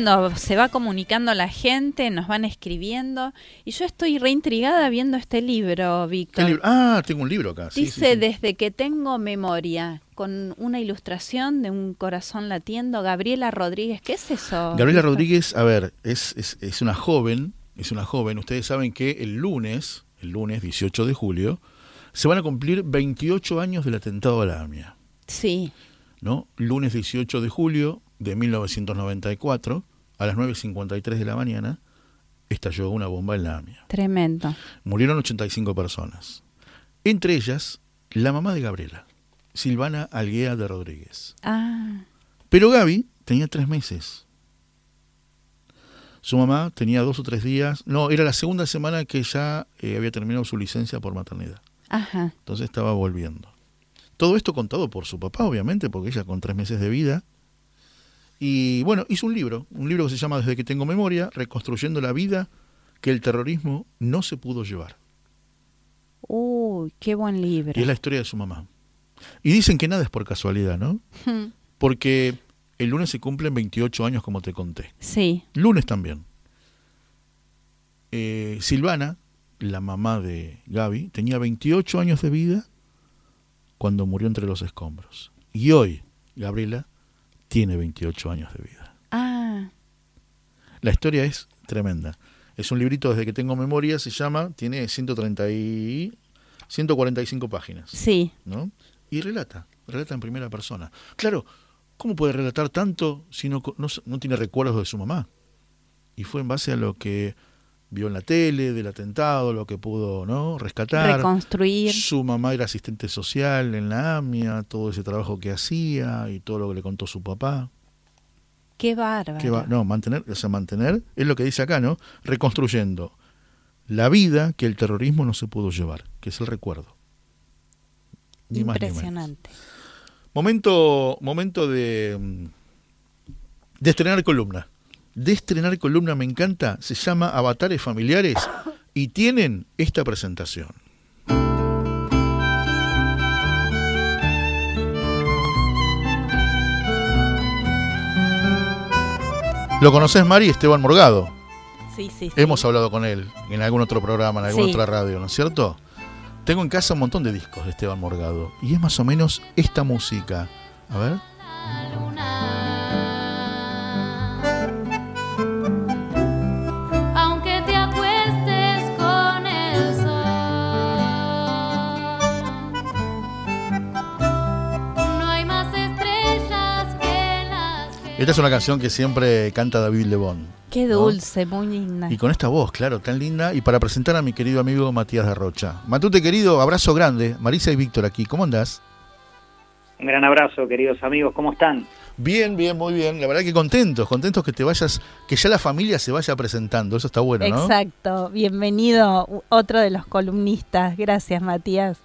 lindo, se va comunicando la gente, nos van escribiendo y yo estoy reintrigada viendo este libro, ¿Qué Víctor. libro? Ah, tengo un libro acá. sí, sí, Dice sí. desde que tengo memoria, con una ilustración de un corazón latiendo, Gabriela Rodríguez, ¿qué es eso? Gabriela Víctor? Rodríguez, a ver, es, es, es una joven, es una joven. Ustedes saben que el lunes, el lunes 18 de julio, se van a cumplir 28 años del atentado a la AMIA. Sí, ¿no? Lunes 18 de julio de 1994, a las 9.53 de la mañana, estalló una bomba en la AMIA. tremendo. Murieron 85 personas. Entre ellas, la mamá de Gabriela, Silvana Alguea de Rodríguez. Ah, Pero Gaby tenía tres meses. Su mamá tenía dos o tres días. No, era la segunda semana que ya eh, había terminado su licencia por maternidad. ajá, Entonces estaba volviendo. Todo esto contado por su papá, obviamente, porque ella con tres meses de vida. Y bueno, hizo un libro, un libro que se llama Desde que tengo memoria, reconstruyendo la vida que el terrorismo no se pudo llevar. uy, qué buen libro. Y es la historia de su mamá. Y dicen que nada es por casualidad, ¿no? Porque el lunes se cumplen 28 años, como te conté. Sí, Lunes también. Eh, Silvana, la mamá de Gaby, tenía 28 años de vida cuando murió entre los escombros. Y hoy, Gabriela, tiene 28 años de vida. Ah, La historia es tremenda. Es un librito desde que tengo memoria, se llama, tiene 130 y 145 páginas, sí. ¿no? Y relata, relata en primera persona. Claro, ¿cómo puede relatar tanto si no, no, no tiene recuerdos de su mamá? Y fue en base a lo que vio en la tele, del atentado, lo que pudo ¿no? rescatar. Reconstruir. Su mamá era asistente social en la AMIA, todo ese trabajo que hacía y todo lo que le contó su papá. Qué bárbaro. Va, no, mantener, o sea, mantener es lo que dice acá, ¿no? Reconstruyendo la vida que el terrorismo no se pudo llevar, que es el recuerdo. Ni más ni menos. Impresionante. Momento, momento de, mm, de estrenar columna. De estrenar columna me encanta, se llama Avatares Familiares y tienen esta presentación. ¿Lo conoces, Mari? Esteban Morgado. Sí, sí, sí. Hemos hablado con él en algún otro programa, en alguna Sí. otra radio, ¿no es cierto? Tengo en casa un montón de discos de Esteban Morgado y es más o menos esta música. A ver. Esta es una canción que siempre canta David Lebón. Qué ¿no? dulce, muy linda. Y con esta voz, claro, tan linda. Y para presentar a mi querido amigo Matías de Rocha. Matute, querido, abrazo grande. Marisa y Víctor aquí. ¿Cómo andás? Un gran abrazo, queridos amigos, ¿cómo están? Bien, bien, muy bien. La verdad que contentos, contentos que te vayas, que ya la familia se vaya presentando. Eso está bueno, ¿no? Exacto. Bienvenido, otro de los columnistas. Gracias, Matías.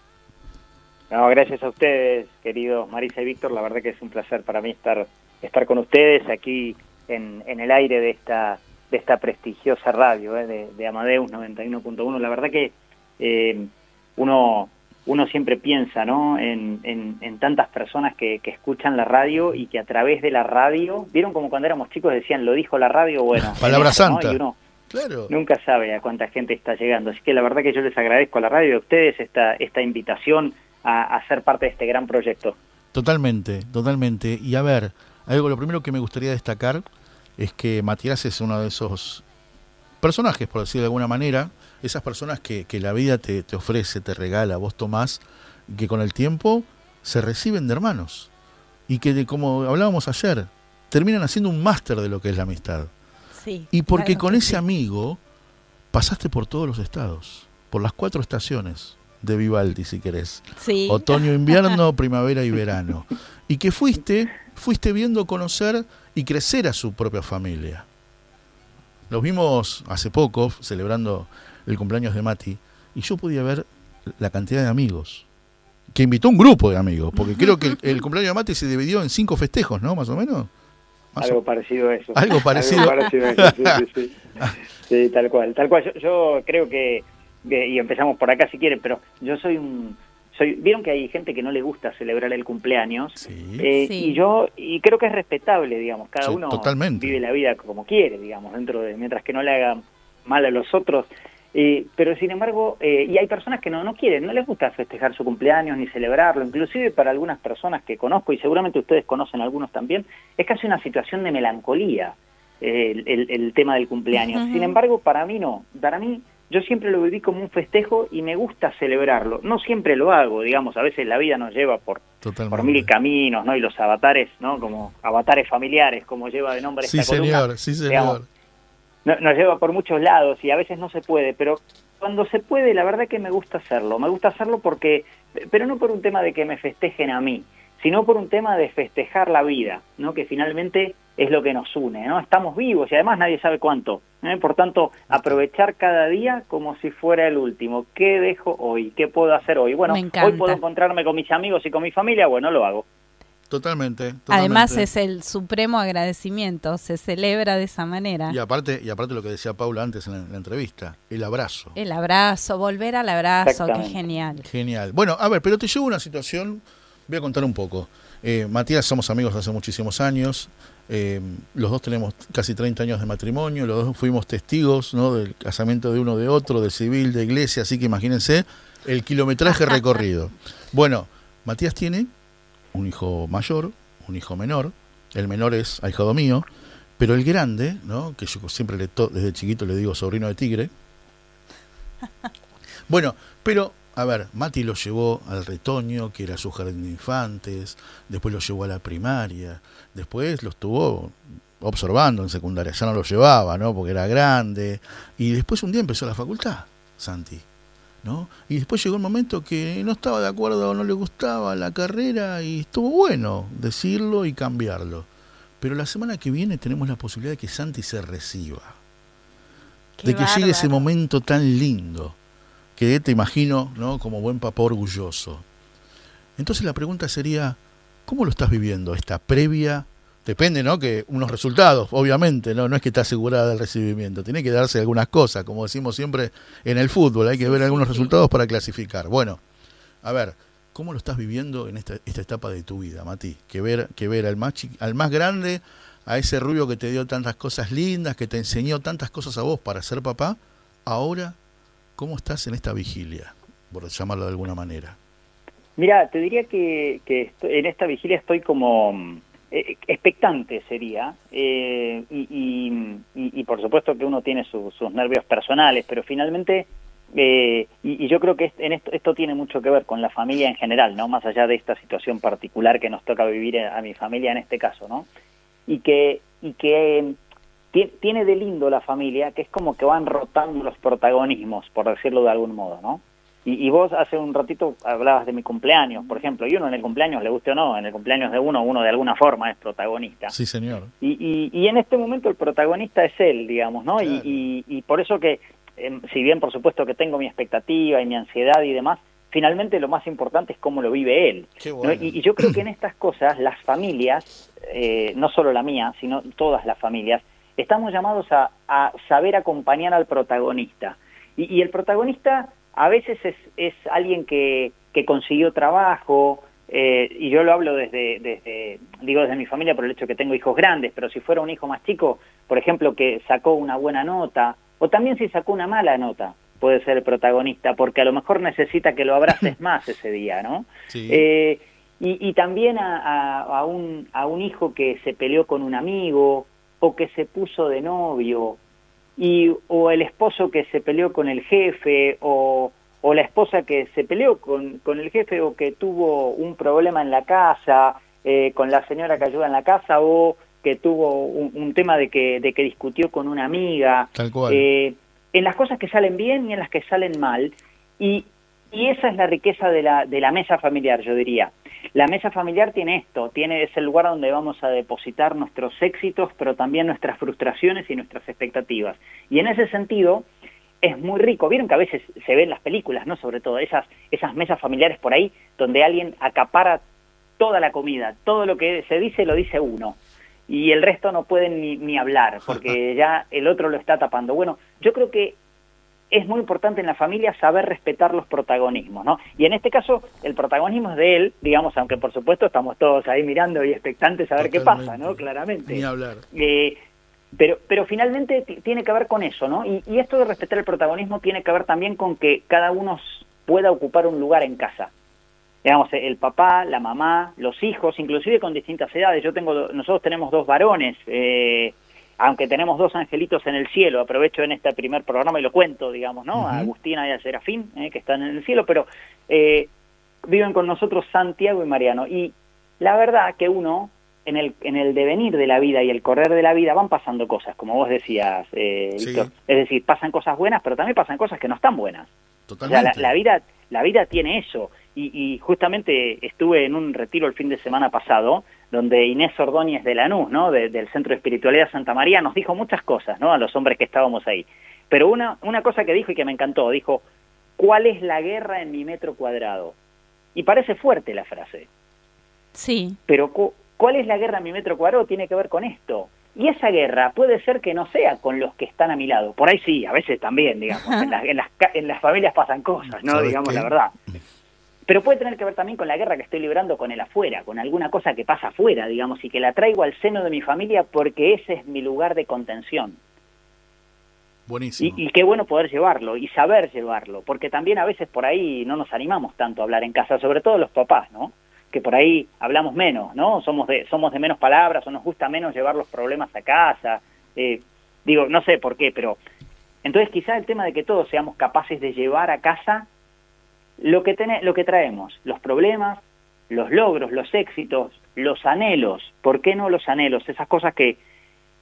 No, gracias a ustedes, queridos Marisa y Víctor, la verdad que es un placer para mí estar, estar con ustedes aquí en, en el aire de esta, de esta prestigiosa radio, eh, de, de Amadeus 91.1. La verdad que eh, uno, uno siempre piensa ¿no? en, en, en tantas personas que, que escuchan la radio y que a través de la radio, vieron como cuando éramos chicos decían, lo dijo la radio, bueno. en Palabra eso, ¿no? santa. Y uno, Claro. Nunca sabe a cuánta gente está llegando. Así que la verdad que yo les agradezco a la radio y a ustedes esta, esta invitación a, a ser parte de este gran proyecto. Totalmente, totalmente. Y a ver, algo lo primero que me gustaría destacar es que Matías es uno de esos personajes, por decir de alguna manera, esas personas que, que la vida te, te ofrece, te regala, vos tomás, que con el tiempo se reciben de hermanos. Y que, de, como hablábamos ayer, terminan haciendo un máster de lo que es la amistad. Sí. Y porque claro con ese sí. amigo pasaste por todos los estados, por las cuatro estaciones de Vivaldi, si querés. Sí. Otoño, invierno, primavera y verano. Y que fuiste, fuiste viendo conocer y crecer a su propia familia. Los vimos hace poco, celebrando el cumpleaños de Mati, y yo podía ver la cantidad de amigos. Que invitó un grupo de amigos, porque creo que el, el cumpleaños de Mati se dividió en cinco festejos, ¿no? Más o menos. Más o- Algo parecido a eso. Algo parecido. Algo parecido a eso, sí, sí, sí. Sí, tal cual. Tal cual. Yo, yo creo que, que- y empezamos por acá si quieren, pero yo soy un... Soy, Vieron que hay gente que no le gusta celebrar el cumpleaños. Sí. Eh, Sí. Y yo y creo que es respetable, digamos, cada Sí, uno totalmente. vive la vida como quiere, digamos, dentro de mientras que no le haga mal a los otros. Eh, pero sin embargo, eh, y hay personas que no, no quieren, no les gusta festejar su cumpleaños ni celebrarlo, inclusive para algunas personas que conozco, y seguramente ustedes conocen algunos también, es casi una situación de melancolía eh, el, el- el tema del cumpleaños. Sin embargo, para mí no, para mí yo siempre lo viví como un festejo y me gusta celebrarlo. No siempre lo hago, digamos, a veces la vida nos lleva por Totalmente. por mil caminos, ¿no? Y los avatares, ¿no? Como avatares familiares, como lleva de nombre Sí, esta columna. señor, sí, digamos, señor. no- nos lleva por muchos lados y a veces no se puede, pero cuando se puede, la verdad que me gusta hacerlo. Me gusta hacerlo porque, pero no por un tema de que me festejen a mí, sino por un tema de festejar la vida, ¿no? Que finalmente es lo que nos une, ¿no? Estamos vivos y además nadie sabe cuánto. ¿eh? Por tanto, aprovechar cada día como si fuera el último. ¿Qué dejo hoy? ¿Qué puedo hacer hoy? Bueno, hoy puedo encontrarme con mis amigos y con mi familia, bueno, lo hago. Totalmente, totalmente. Además es el supremo agradecimiento, se celebra de esa manera. Y aparte, y aparte lo que decía Paula antes en la, en la entrevista, el abrazo. El abrazo, volver al abrazo, qué genial. Genial. Bueno, a ver, pero te llevo a una situación, voy a contar un poco. Eh, Matías, somos amigos hace muchísimos años, eh, los dos tenemos casi 30 años de matrimonio, los dos fuimos testigos ¿no? del casamiento de uno de otro, de civil, de iglesia, así que imagínense el kilometraje recorrido. Bueno, Matías tiene un hijo mayor, un hijo menor, el menor es ahijado mío, pero el grande, ¿no? que yo siempre le to- desde chiquito le digo sobrino de tigre. Bueno, pero, a ver, Mati lo llevó al retoño, que era su jardín de infantes, después lo llevó a la primaria, después lo estuvo observando en secundaria, ya no lo llevaba, ¿no? Porque era grande, y después un día empezó la facultad, Santi, ¿no? Y después llegó un momento que no estaba de acuerdo, no le gustaba la carrera, y estuvo bueno decirlo y cambiarlo. Pero la semana que viene tenemos la posibilidad de que Santi se reciba Qué de que llegue ese momento tan lindo, que te imagino, ¿no? Como buen papá orgulloso. Entonces la pregunta sería, ¿cómo lo estás viviendo esta previa? Depende, ¿no? Que unos resultados, obviamente, ¿no? No es que está asegurada el recibimiento, tiene que darse algunas cosas, como decimos siempre en el fútbol, hay que ver algunos resultados para clasificar. Bueno, a ver, ¿cómo lo estás viviendo en esta, esta etapa de tu vida, Mati? Que ver, que ver al más, al más grande, a ese rubio que te dio tantas cosas lindas, que te enseñó tantas cosas a vos para ser papá, ahora, ¿cómo estás en esta vigilia? Por llamarlo de alguna manera. Mira, te diría que, en esta vigilia estoy como mm, eh, expectante sería, eh, y, y- y- y por supuesto que uno tiene su- sus nervios personales, pero finalmente, eh, y, yo creo que esto, esto tiene mucho que ver con la familia en general, no más allá de esta situación particular que nos toca vivir a, a mi familia en este caso, ¿no? Y que, y que eh, tiene de lindo la familia, que es como que van rotando los protagonismos, por decirlo de algún modo, ¿no? Y, y vos hace un ratito hablabas de mi cumpleaños, por ejemplo, y uno en el cumpleaños, le guste o no, en el cumpleaños de uno, uno de alguna forma es protagonista. Sí, señor. Y, y, y en este momento el protagonista es él, digamos, ¿no? Y- Claro. Y, por eso que, em, si bien por supuesto que tengo mi expectativa y mi ansiedad y demás, finalmente lo más importante es cómo lo vive él. Qué ¿no? bueno. Y, y yo creo que en estas cosas las familias, eh, no solo la mía, sino todas las familias, estamos llamados a, a saber acompañar al protagonista. Y, y el protagonista a veces es, es alguien que, que consiguió trabajo, eh, y yo lo hablo desde, desde, digo desde mi familia por el hecho que tengo hijos grandes, pero si fuera un hijo más chico, por ejemplo, que sacó una buena nota, o también si sacó una mala nota, puede ser el protagonista, porque a lo mejor necesita que lo abraces más ese día, ¿no? Sí. Eh, y, y también a, a- a un, a un hijo que se peleó con un amigo o que se puso de novio y o el esposo que se peleó con el jefe o, o la esposa que se peleó con, con el jefe o que tuvo un problema en la casa eh, con la señora que ayuda en la casa o que tuvo un, un tema de que, de que discutió con una amiga Tal cual. eh, en las cosas que salen bien y en las que salen mal. Y, y esa es la riqueza de la, de la mesa familiar, yo diría. La mesa familiar tiene esto, tiene es el lugar donde vamos a depositar nuestros éxitos, pero también nuestras frustraciones y nuestras expectativas. Y en ese sentido es muy rico. Vieron que a veces se ven las películas, ¿no? Sobre todo esas esas mesas familiares por ahí donde alguien acapara toda la comida, todo lo que se dice lo dice uno y el resto no pueden ni, ni hablar porque ya el otro lo está tapando. Bueno, yo creo que es muy importante en la familia saber respetar los protagonismos, ¿no? Y en este caso el protagonismo es de él, digamos, aunque por supuesto estamos todos ahí mirando y expectantes a ver qué pasa, ¿no? Claramente. Ni hablar. Eh, pero, pero finalmente ti- tiene que ver con eso, ¿no? Y, y esto de respetar el protagonismo tiene que ver también con que cada uno pueda ocupar un lugar en casa. Digamos, el papá, la mamá, los hijos, inclusive con distintas edades. Yo tengo, nosotros tenemos dos varones, eh, aunque tenemos dos angelitos en el cielo. Aprovecho en este primer programa y lo cuento, digamos, ¿no? A. Agustina y a Serafín, eh, que están en el cielo, pero eh, viven con nosotros Santiago y Mariano. Y la verdad que uno, en el, en el devenir de la vida y el correr de la vida, van pasando cosas, como vos decías, eh, Sí. Víctor. Es decir, pasan cosas buenas, pero también pasan cosas que no están buenas. O sea, Totalmente. la, la vida, la vida tiene eso. Y, y justamente estuve en un retiro el fin de semana pasado, donde Inés Ordóñez de Lanús, ¿no? De- del Centro de Espiritualidad Santa María, nos dijo muchas cosas, ¿no? A los hombres que estábamos ahí. Pero una, una cosa que dijo y que me encantó, dijo, ¿cuál es la guerra en mi metro cuadrado? Y parece fuerte la frase, Sí, pero cu- ¿cuál es la guerra en mi metro cuadrado? Tiene que ver con esto. Y esa guerra puede ser que no sea con los que están a mi lado. Por ahí sí, a veces también, digamos. En, las- en las, ca- en las familias pasan cosas, ¿no? ¿Sabes Digamos qué? la verdad. Pero puede tener que ver también con la guerra que estoy librando con el afuera, con alguna cosa que pasa afuera, digamos, y que la traigo al seno de mi familia porque ese es mi lugar de contención. Y, Buenísimo. y qué bueno poder llevarlo y saber llevarlo, porque también a veces por ahí no nos animamos tanto a hablar en casa, sobre todo los papás, ¿no? que por ahí hablamos menos, ¿no? Somos de, somos de menos palabras o nos gusta menos llevar los problemas a casa. eh, digo, no sé por qué, pero entonces quizá el tema de que todos seamos capaces de llevar a casa lo que, tene- lo que traemos, los problemas, los logros, los éxitos, los anhelos, ¿por qué no los anhelos? Esas cosas que,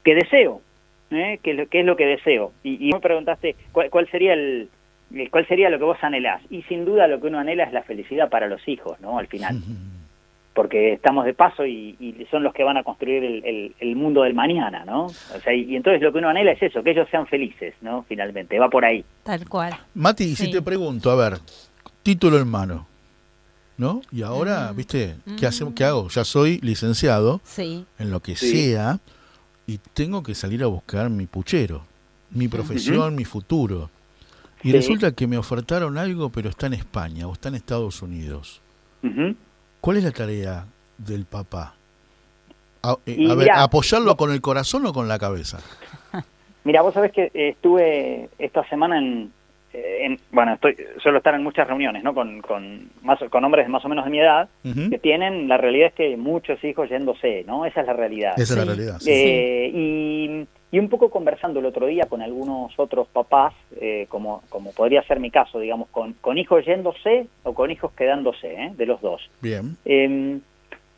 que deseo, ¿eh? que, lo- que es lo que deseo. Y, y me preguntaste cuál, cuál sería el eh, cuál sería lo que vos anhelás. Y sin duda lo que uno anhela es la felicidad para los hijos, ¿no? Al final. Porque estamos de paso y, y son los que van a construir el, el- el mundo del mañana, ¿no? O sea, y, y entonces lo que uno anhela es eso, que ellos sean felices, ¿no? Finalmente, va por ahí. Tal cual. Mati, y si te pregunto, a ver, título en mano, ¿no? Y ahora, ¿viste? ¿Qué, hacemos, ¿Qué hago? Ya soy licenciado Sí. en lo que Sí. sea y tengo que salir a buscar mi puchero, mi profesión, mi futuro. Y Sí. resulta que me ofertaron algo, pero está en España o está en Estados Unidos. ¿Cuál es la tarea del papá? A, eh, a ver, ¿apoyarlo con el corazón o con la cabeza? Mira, vos sabés que estuve esta semana en, en- bueno, estoy, suelo estar en muchas reuniones, ¿no? Con, con, más, con hombres más o menos de mi edad, que tienen, la realidad es que muchos hijos yéndose, ¿no? Esa es la realidad. Esa es la realidad. sí. Eh, y, y un poco conversando el otro día con algunos otros papás, eh, como, como podría ser mi caso, digamos, con, con hijos yéndose o con hijos quedándose, ¿eh? de los dos. Bien. Eh,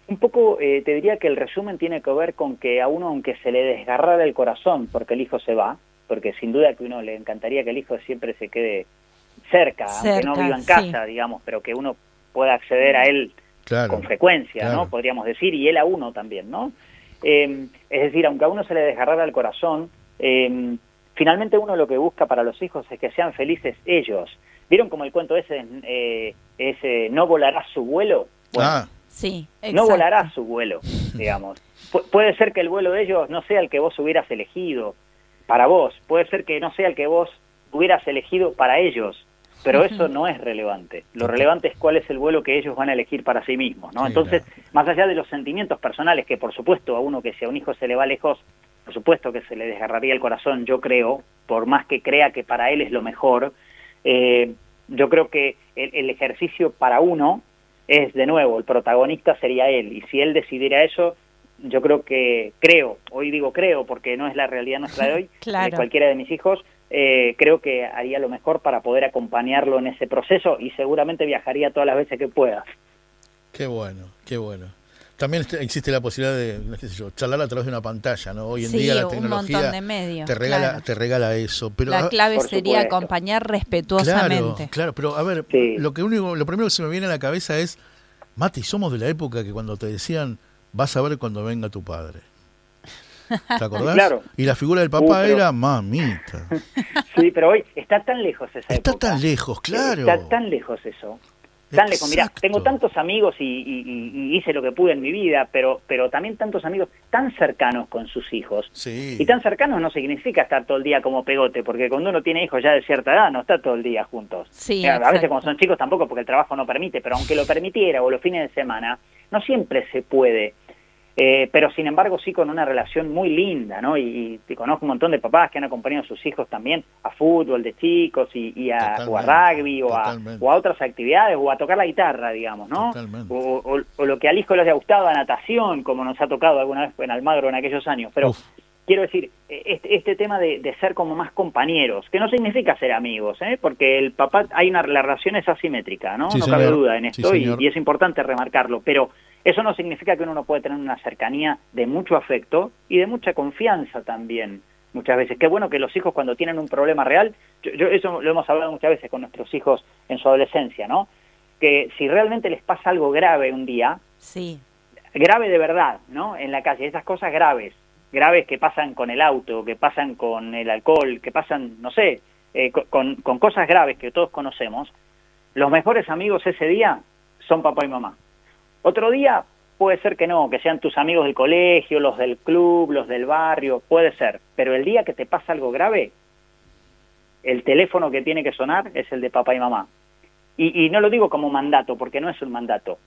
un poco eh, te diría que el resumen tiene que ver con que a uno, aunque se le desgarrara el corazón porque el hijo se va, porque sin duda que uno le encantaría que el hijo siempre se quede cerca, aunque no viva en sí. casa, digamos, pero que uno pueda acceder a él Claro. con frecuencia, claro. ¿no? Podríamos decir, y él a uno también, ¿no? Eh, es decir, aunque a uno se le desgarrara el corazón, eh, finalmente uno lo que busca para los hijos es que sean felices ellos. ¿Vieron como el cuento ese, eh, ese no volará su vuelo? Bueno, ah, Sí. no exacto. volará su vuelo, digamos. Pu- puede ser que el vuelo de ellos no sea el que vos hubieras elegido para vos, puede ser que no sea el que vos hubieras elegido para ellos, pero eso no es relevante. Lo relevante es cuál es el vuelo que ellos van a elegir para sí mismos, ¿no? Sí, Entonces, claro. más allá de los sentimientos personales, que por supuesto a uno que si a un hijo se le va lejos, por supuesto que se le desgarraría el corazón, yo creo, por más que crea que para él es lo mejor, eh, yo creo que el, el ejercicio para uno es de nuevo, el protagonista sería él, y si él decidiera eso, yo creo que, creo, hoy digo creo porque no es la realidad nuestra de hoy, Claro. de cualquiera de mis hijos, eh, creo que haría lo mejor para poder acompañarlo en ese proceso y seguramente viajaría todas las veces que pueda. qué bueno, qué bueno. También este- existe la posibilidad de, no sé yo, charlar a través de una pantalla, ¿no? Hoy en Sí, día la un tecnología montón de medios, te regala, claro. te regala eso. Pero La clave sería supuesto. acompañar claro, respetuosamente. claro, pero a ver, Sí. lo que único, lo primero que se me viene a la cabeza es, Mati, somos de la época que cuando te decían, vas a ver cuando venga tu padre. ¿Te acordás? Claro. Y la figura del papá Uh, pero- era mamita. Sí, pero hoy está tan lejos esa Está época. tan lejos, claro. Está tan lejos eso. Tan lejos. Mira, Exacto. tengo tantos amigos y, y- y- y hice lo que pude en mi vida, pero, pero también tantos amigos tan cercanos con sus hijos. Sí. Y tan cercanos no significa estar todo el día como pegote, porque cuando uno tiene hijos ya de cierta edad no está todo el día juntos. Sí, Eh, a veces cuando son chicos tampoco porque el trabajo no permite, pero aunque lo permitiera o los fines de semana, no siempre se puede. Eh, pero sin embargo sí con una relación muy linda, ¿no? Y, y conozco un montón de papás que han acompañado a sus hijos también a fútbol de chicos y, y a, o a rugby o a, totalmente. o a otras actividades o a tocar la guitarra, digamos, ¿no? O, o- o lo que al hijo le haya gustado a natación, como nos ha tocado alguna vez en Almagro en aquellos años. Pero Uf. quiero decir, eh, este, este tema de, de ser como más compañeros, que no significa ser amigos, ¿eh? porque el papá, hay una la relación es asimétrica, ¿no? Sí, no cabe duda en Sí, esto y, y es importante remarcarlo, pero eso no significa que uno no puede tener una cercanía de mucho afecto y de mucha confianza también. Muchas veces. Qué bueno que los hijos cuando tienen un problema real, yo, yo- eso lo hemos hablado muchas veces con nuestros hijos en su adolescencia, ¿no? Que si realmente les pasa algo grave un día, Sí, grave de verdad, ¿no? En la calle, esas cosas graves, graves que pasan con el auto, que pasan con el alcohol, que pasan, no sé, eh, co- con, con cosas graves que todos conocemos, los mejores amigos ese día son papá y mamá. Otro día puede ser que no, que sean tus amigos del colegio, los del club, los del barrio, puede ser, pero el día que te pasa algo grave, el teléfono que tiene que sonar es el de papá y mamá. Y, y no lo digo como mandato, porque no es un mandato,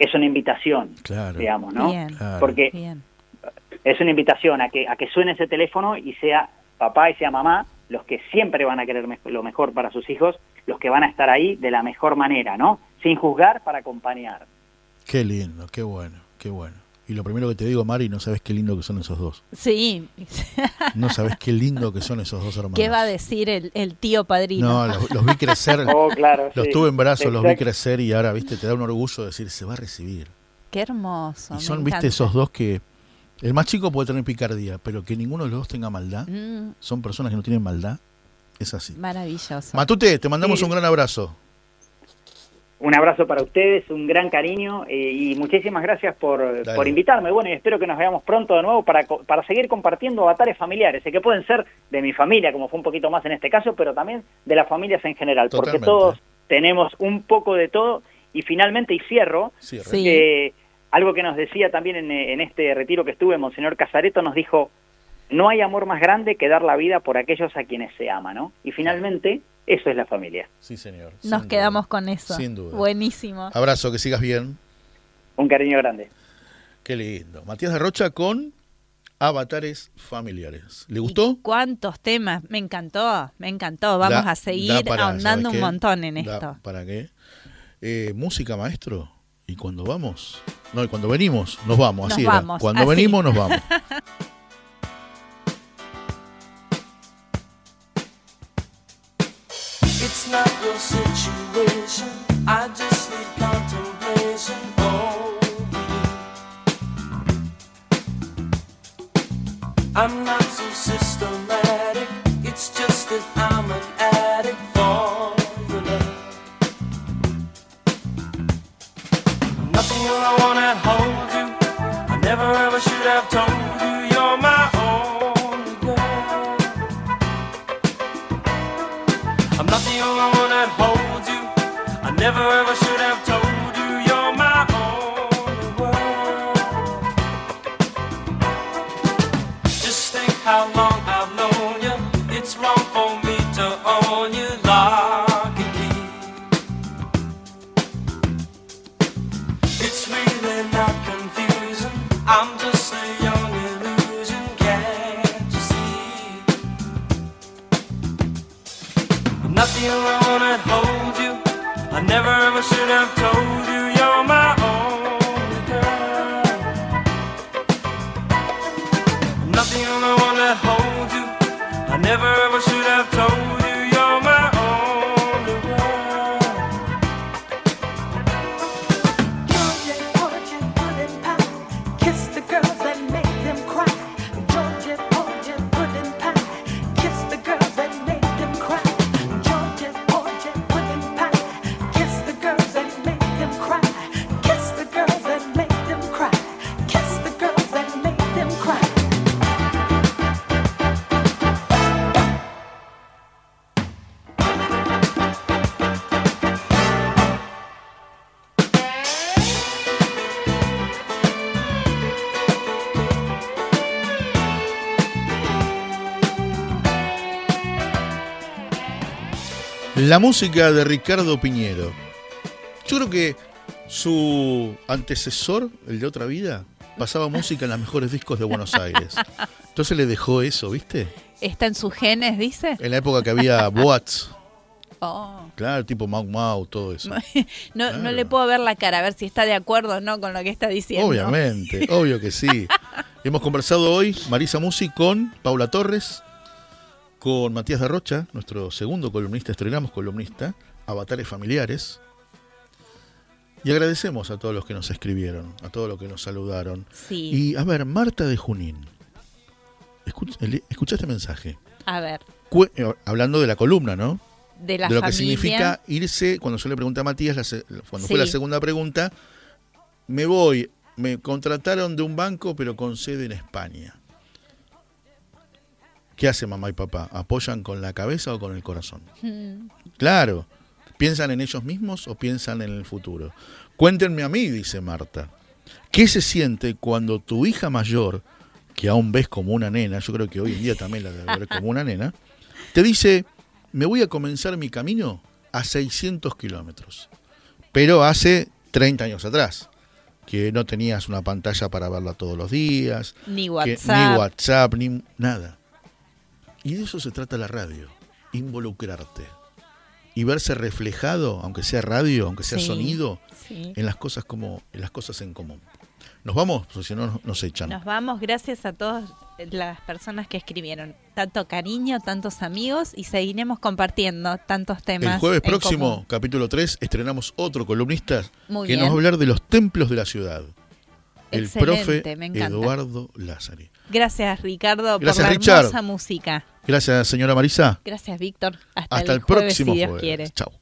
es una invitación, Claro. digamos, ¿no? bien. Porque bien. es una invitación a que, a que suene ese teléfono y sea papá y sea mamá los que siempre van a querer me- lo mejor para sus hijos, los que van a estar ahí de la mejor manera, ¿no? Sin juzgar para acompañar. Qué lindo, qué bueno, qué bueno. Y lo primero que te digo, Mari, no sabes qué lindo que son esos dos. Sí. No sabes qué lindo que son esos dos hermanos. ¿Qué va a decir el, el tío padrino? No, los, los vi crecer, Oh, claro. los sí. tuve en brazos, los vi crecer y ahora, viste, te da un orgullo decir, se va a recibir. Qué hermoso. Y me son, encanta. viste, esos dos que... El más chico puede tener picardía, pero que ninguno de los dos tenga maldad. Mm, Son personas que no tienen maldad. Es así. maravilloso. Matute, te mandamos Sí. un gran abrazo. Un abrazo para ustedes, un gran cariño eh, y muchísimas gracias por, por invitarme. Bueno, y espero que nos veamos pronto de nuevo para, para seguir compartiendo avatares familiares, eh, que pueden ser de mi familia, como fue un poquito más en este caso, pero también de las familias en general, porque todos tenemos un poco de todo. Y finalmente, y cierro. Sí. eh, algo que nos decía también en, en este retiro que estuve, Monseñor Casareto nos dijo, no hay amor más grande que dar la vida por aquellos a quienes se ama, ¿no? Y finalmente, eso es la familia. Sí, señor. Nos quedamos duda. con eso. Sin duda. Buenísimo. Abrazo, que sigas bien. Un cariño grande. Qué lindo. Matías de Rocha con avatares familiares. ¿Le gustó? ¿Cuántos temas? Me encantó, me encantó. Vamos Da- a seguir para, ahondando ¿sabes un montón en Da esto. ¿Para qué? Eh, música, maestro. Y cuando vamos, no, y cuando venimos, nos vamos. Nos así era. vamos, Cuando así. venimos, nos vamos. your situation. I just need contemplation over you. I'm not so systematic. It's just that I'm an addict for your love. Nothing I wanna hold you. I never ever should have told you never ever should La música de Ricardo Piñero. Yo creo que su antecesor, el de otra vida, pasaba música en los mejores discos de Buenos Aires. Entonces le dejó eso, ¿viste? ¿Está en sus genes, dice? En la época que había boats, Oh. claro, tipo Mau Mau, todo eso. No, Claro. no le puedo ver la cara, a ver si está de acuerdo o no con lo que está diciendo. Obviamente, obvio que sí. Hemos conversado hoy, Marisa Musi, con Paula Torres, con Matías de Rocha, nuestro segundo columnista, estrenamos columnista, Avatares Familiares. Y agradecemos a todos los que nos escribieron, a todos los que nos saludaron. Sí. Y a ver, Marta de Junín, escucha, este mensaje. A ver, Cu- eh, hablando de la columna, ¿no? de la de lo que significa irse, cuando yo le pregunté a Matías, la cuando fue la segunda pregunta, me voy, me contrataron de un banco, pero con sede en España. ¿Qué hace mamá y papá? ¿Apoyan con la cabeza o con el corazón? Mm, Claro. ¿Piensan en ellos mismos o piensan en el futuro? Cuéntenme a mí, dice Marta. ¿Qué se siente cuando tu hija mayor, que aún ves como una nena, yo creo que hoy en día también la debe ver como una nena, te dice, me voy a comenzar mi camino a 600 kilómetros? Pero hace 30 años atrás, que no tenías una pantalla para verla todos los días, Ni que- WhatsApp. ni WhatsApp, ni nada. Y de eso se trata la radio, involucrarte. y verse reflejado, aunque sea radio, aunque sea Sí, sonido, sí. en las cosas como en las cosas en común. Nos vamos, si no nos- nos echan. Nos vamos, gracias a todas las personas que escribieron. Tanto cariño, tantos amigos y seguiremos compartiendo tantos temas. El jueves próximo, común. capítulo 3, estrenamos otro columnista Muy que bien. nos va a hablar de los templos de la ciudad. El Excelente, profe me encanta. Eduardo Lázari. Gracias, Ricardo, Gracias, por la Richard. hermosa música. Gracias, señora Marisa. Gracias, Víctor. Hasta, Hasta el, jueves, próximo si Dios jueves. quiere. Chao.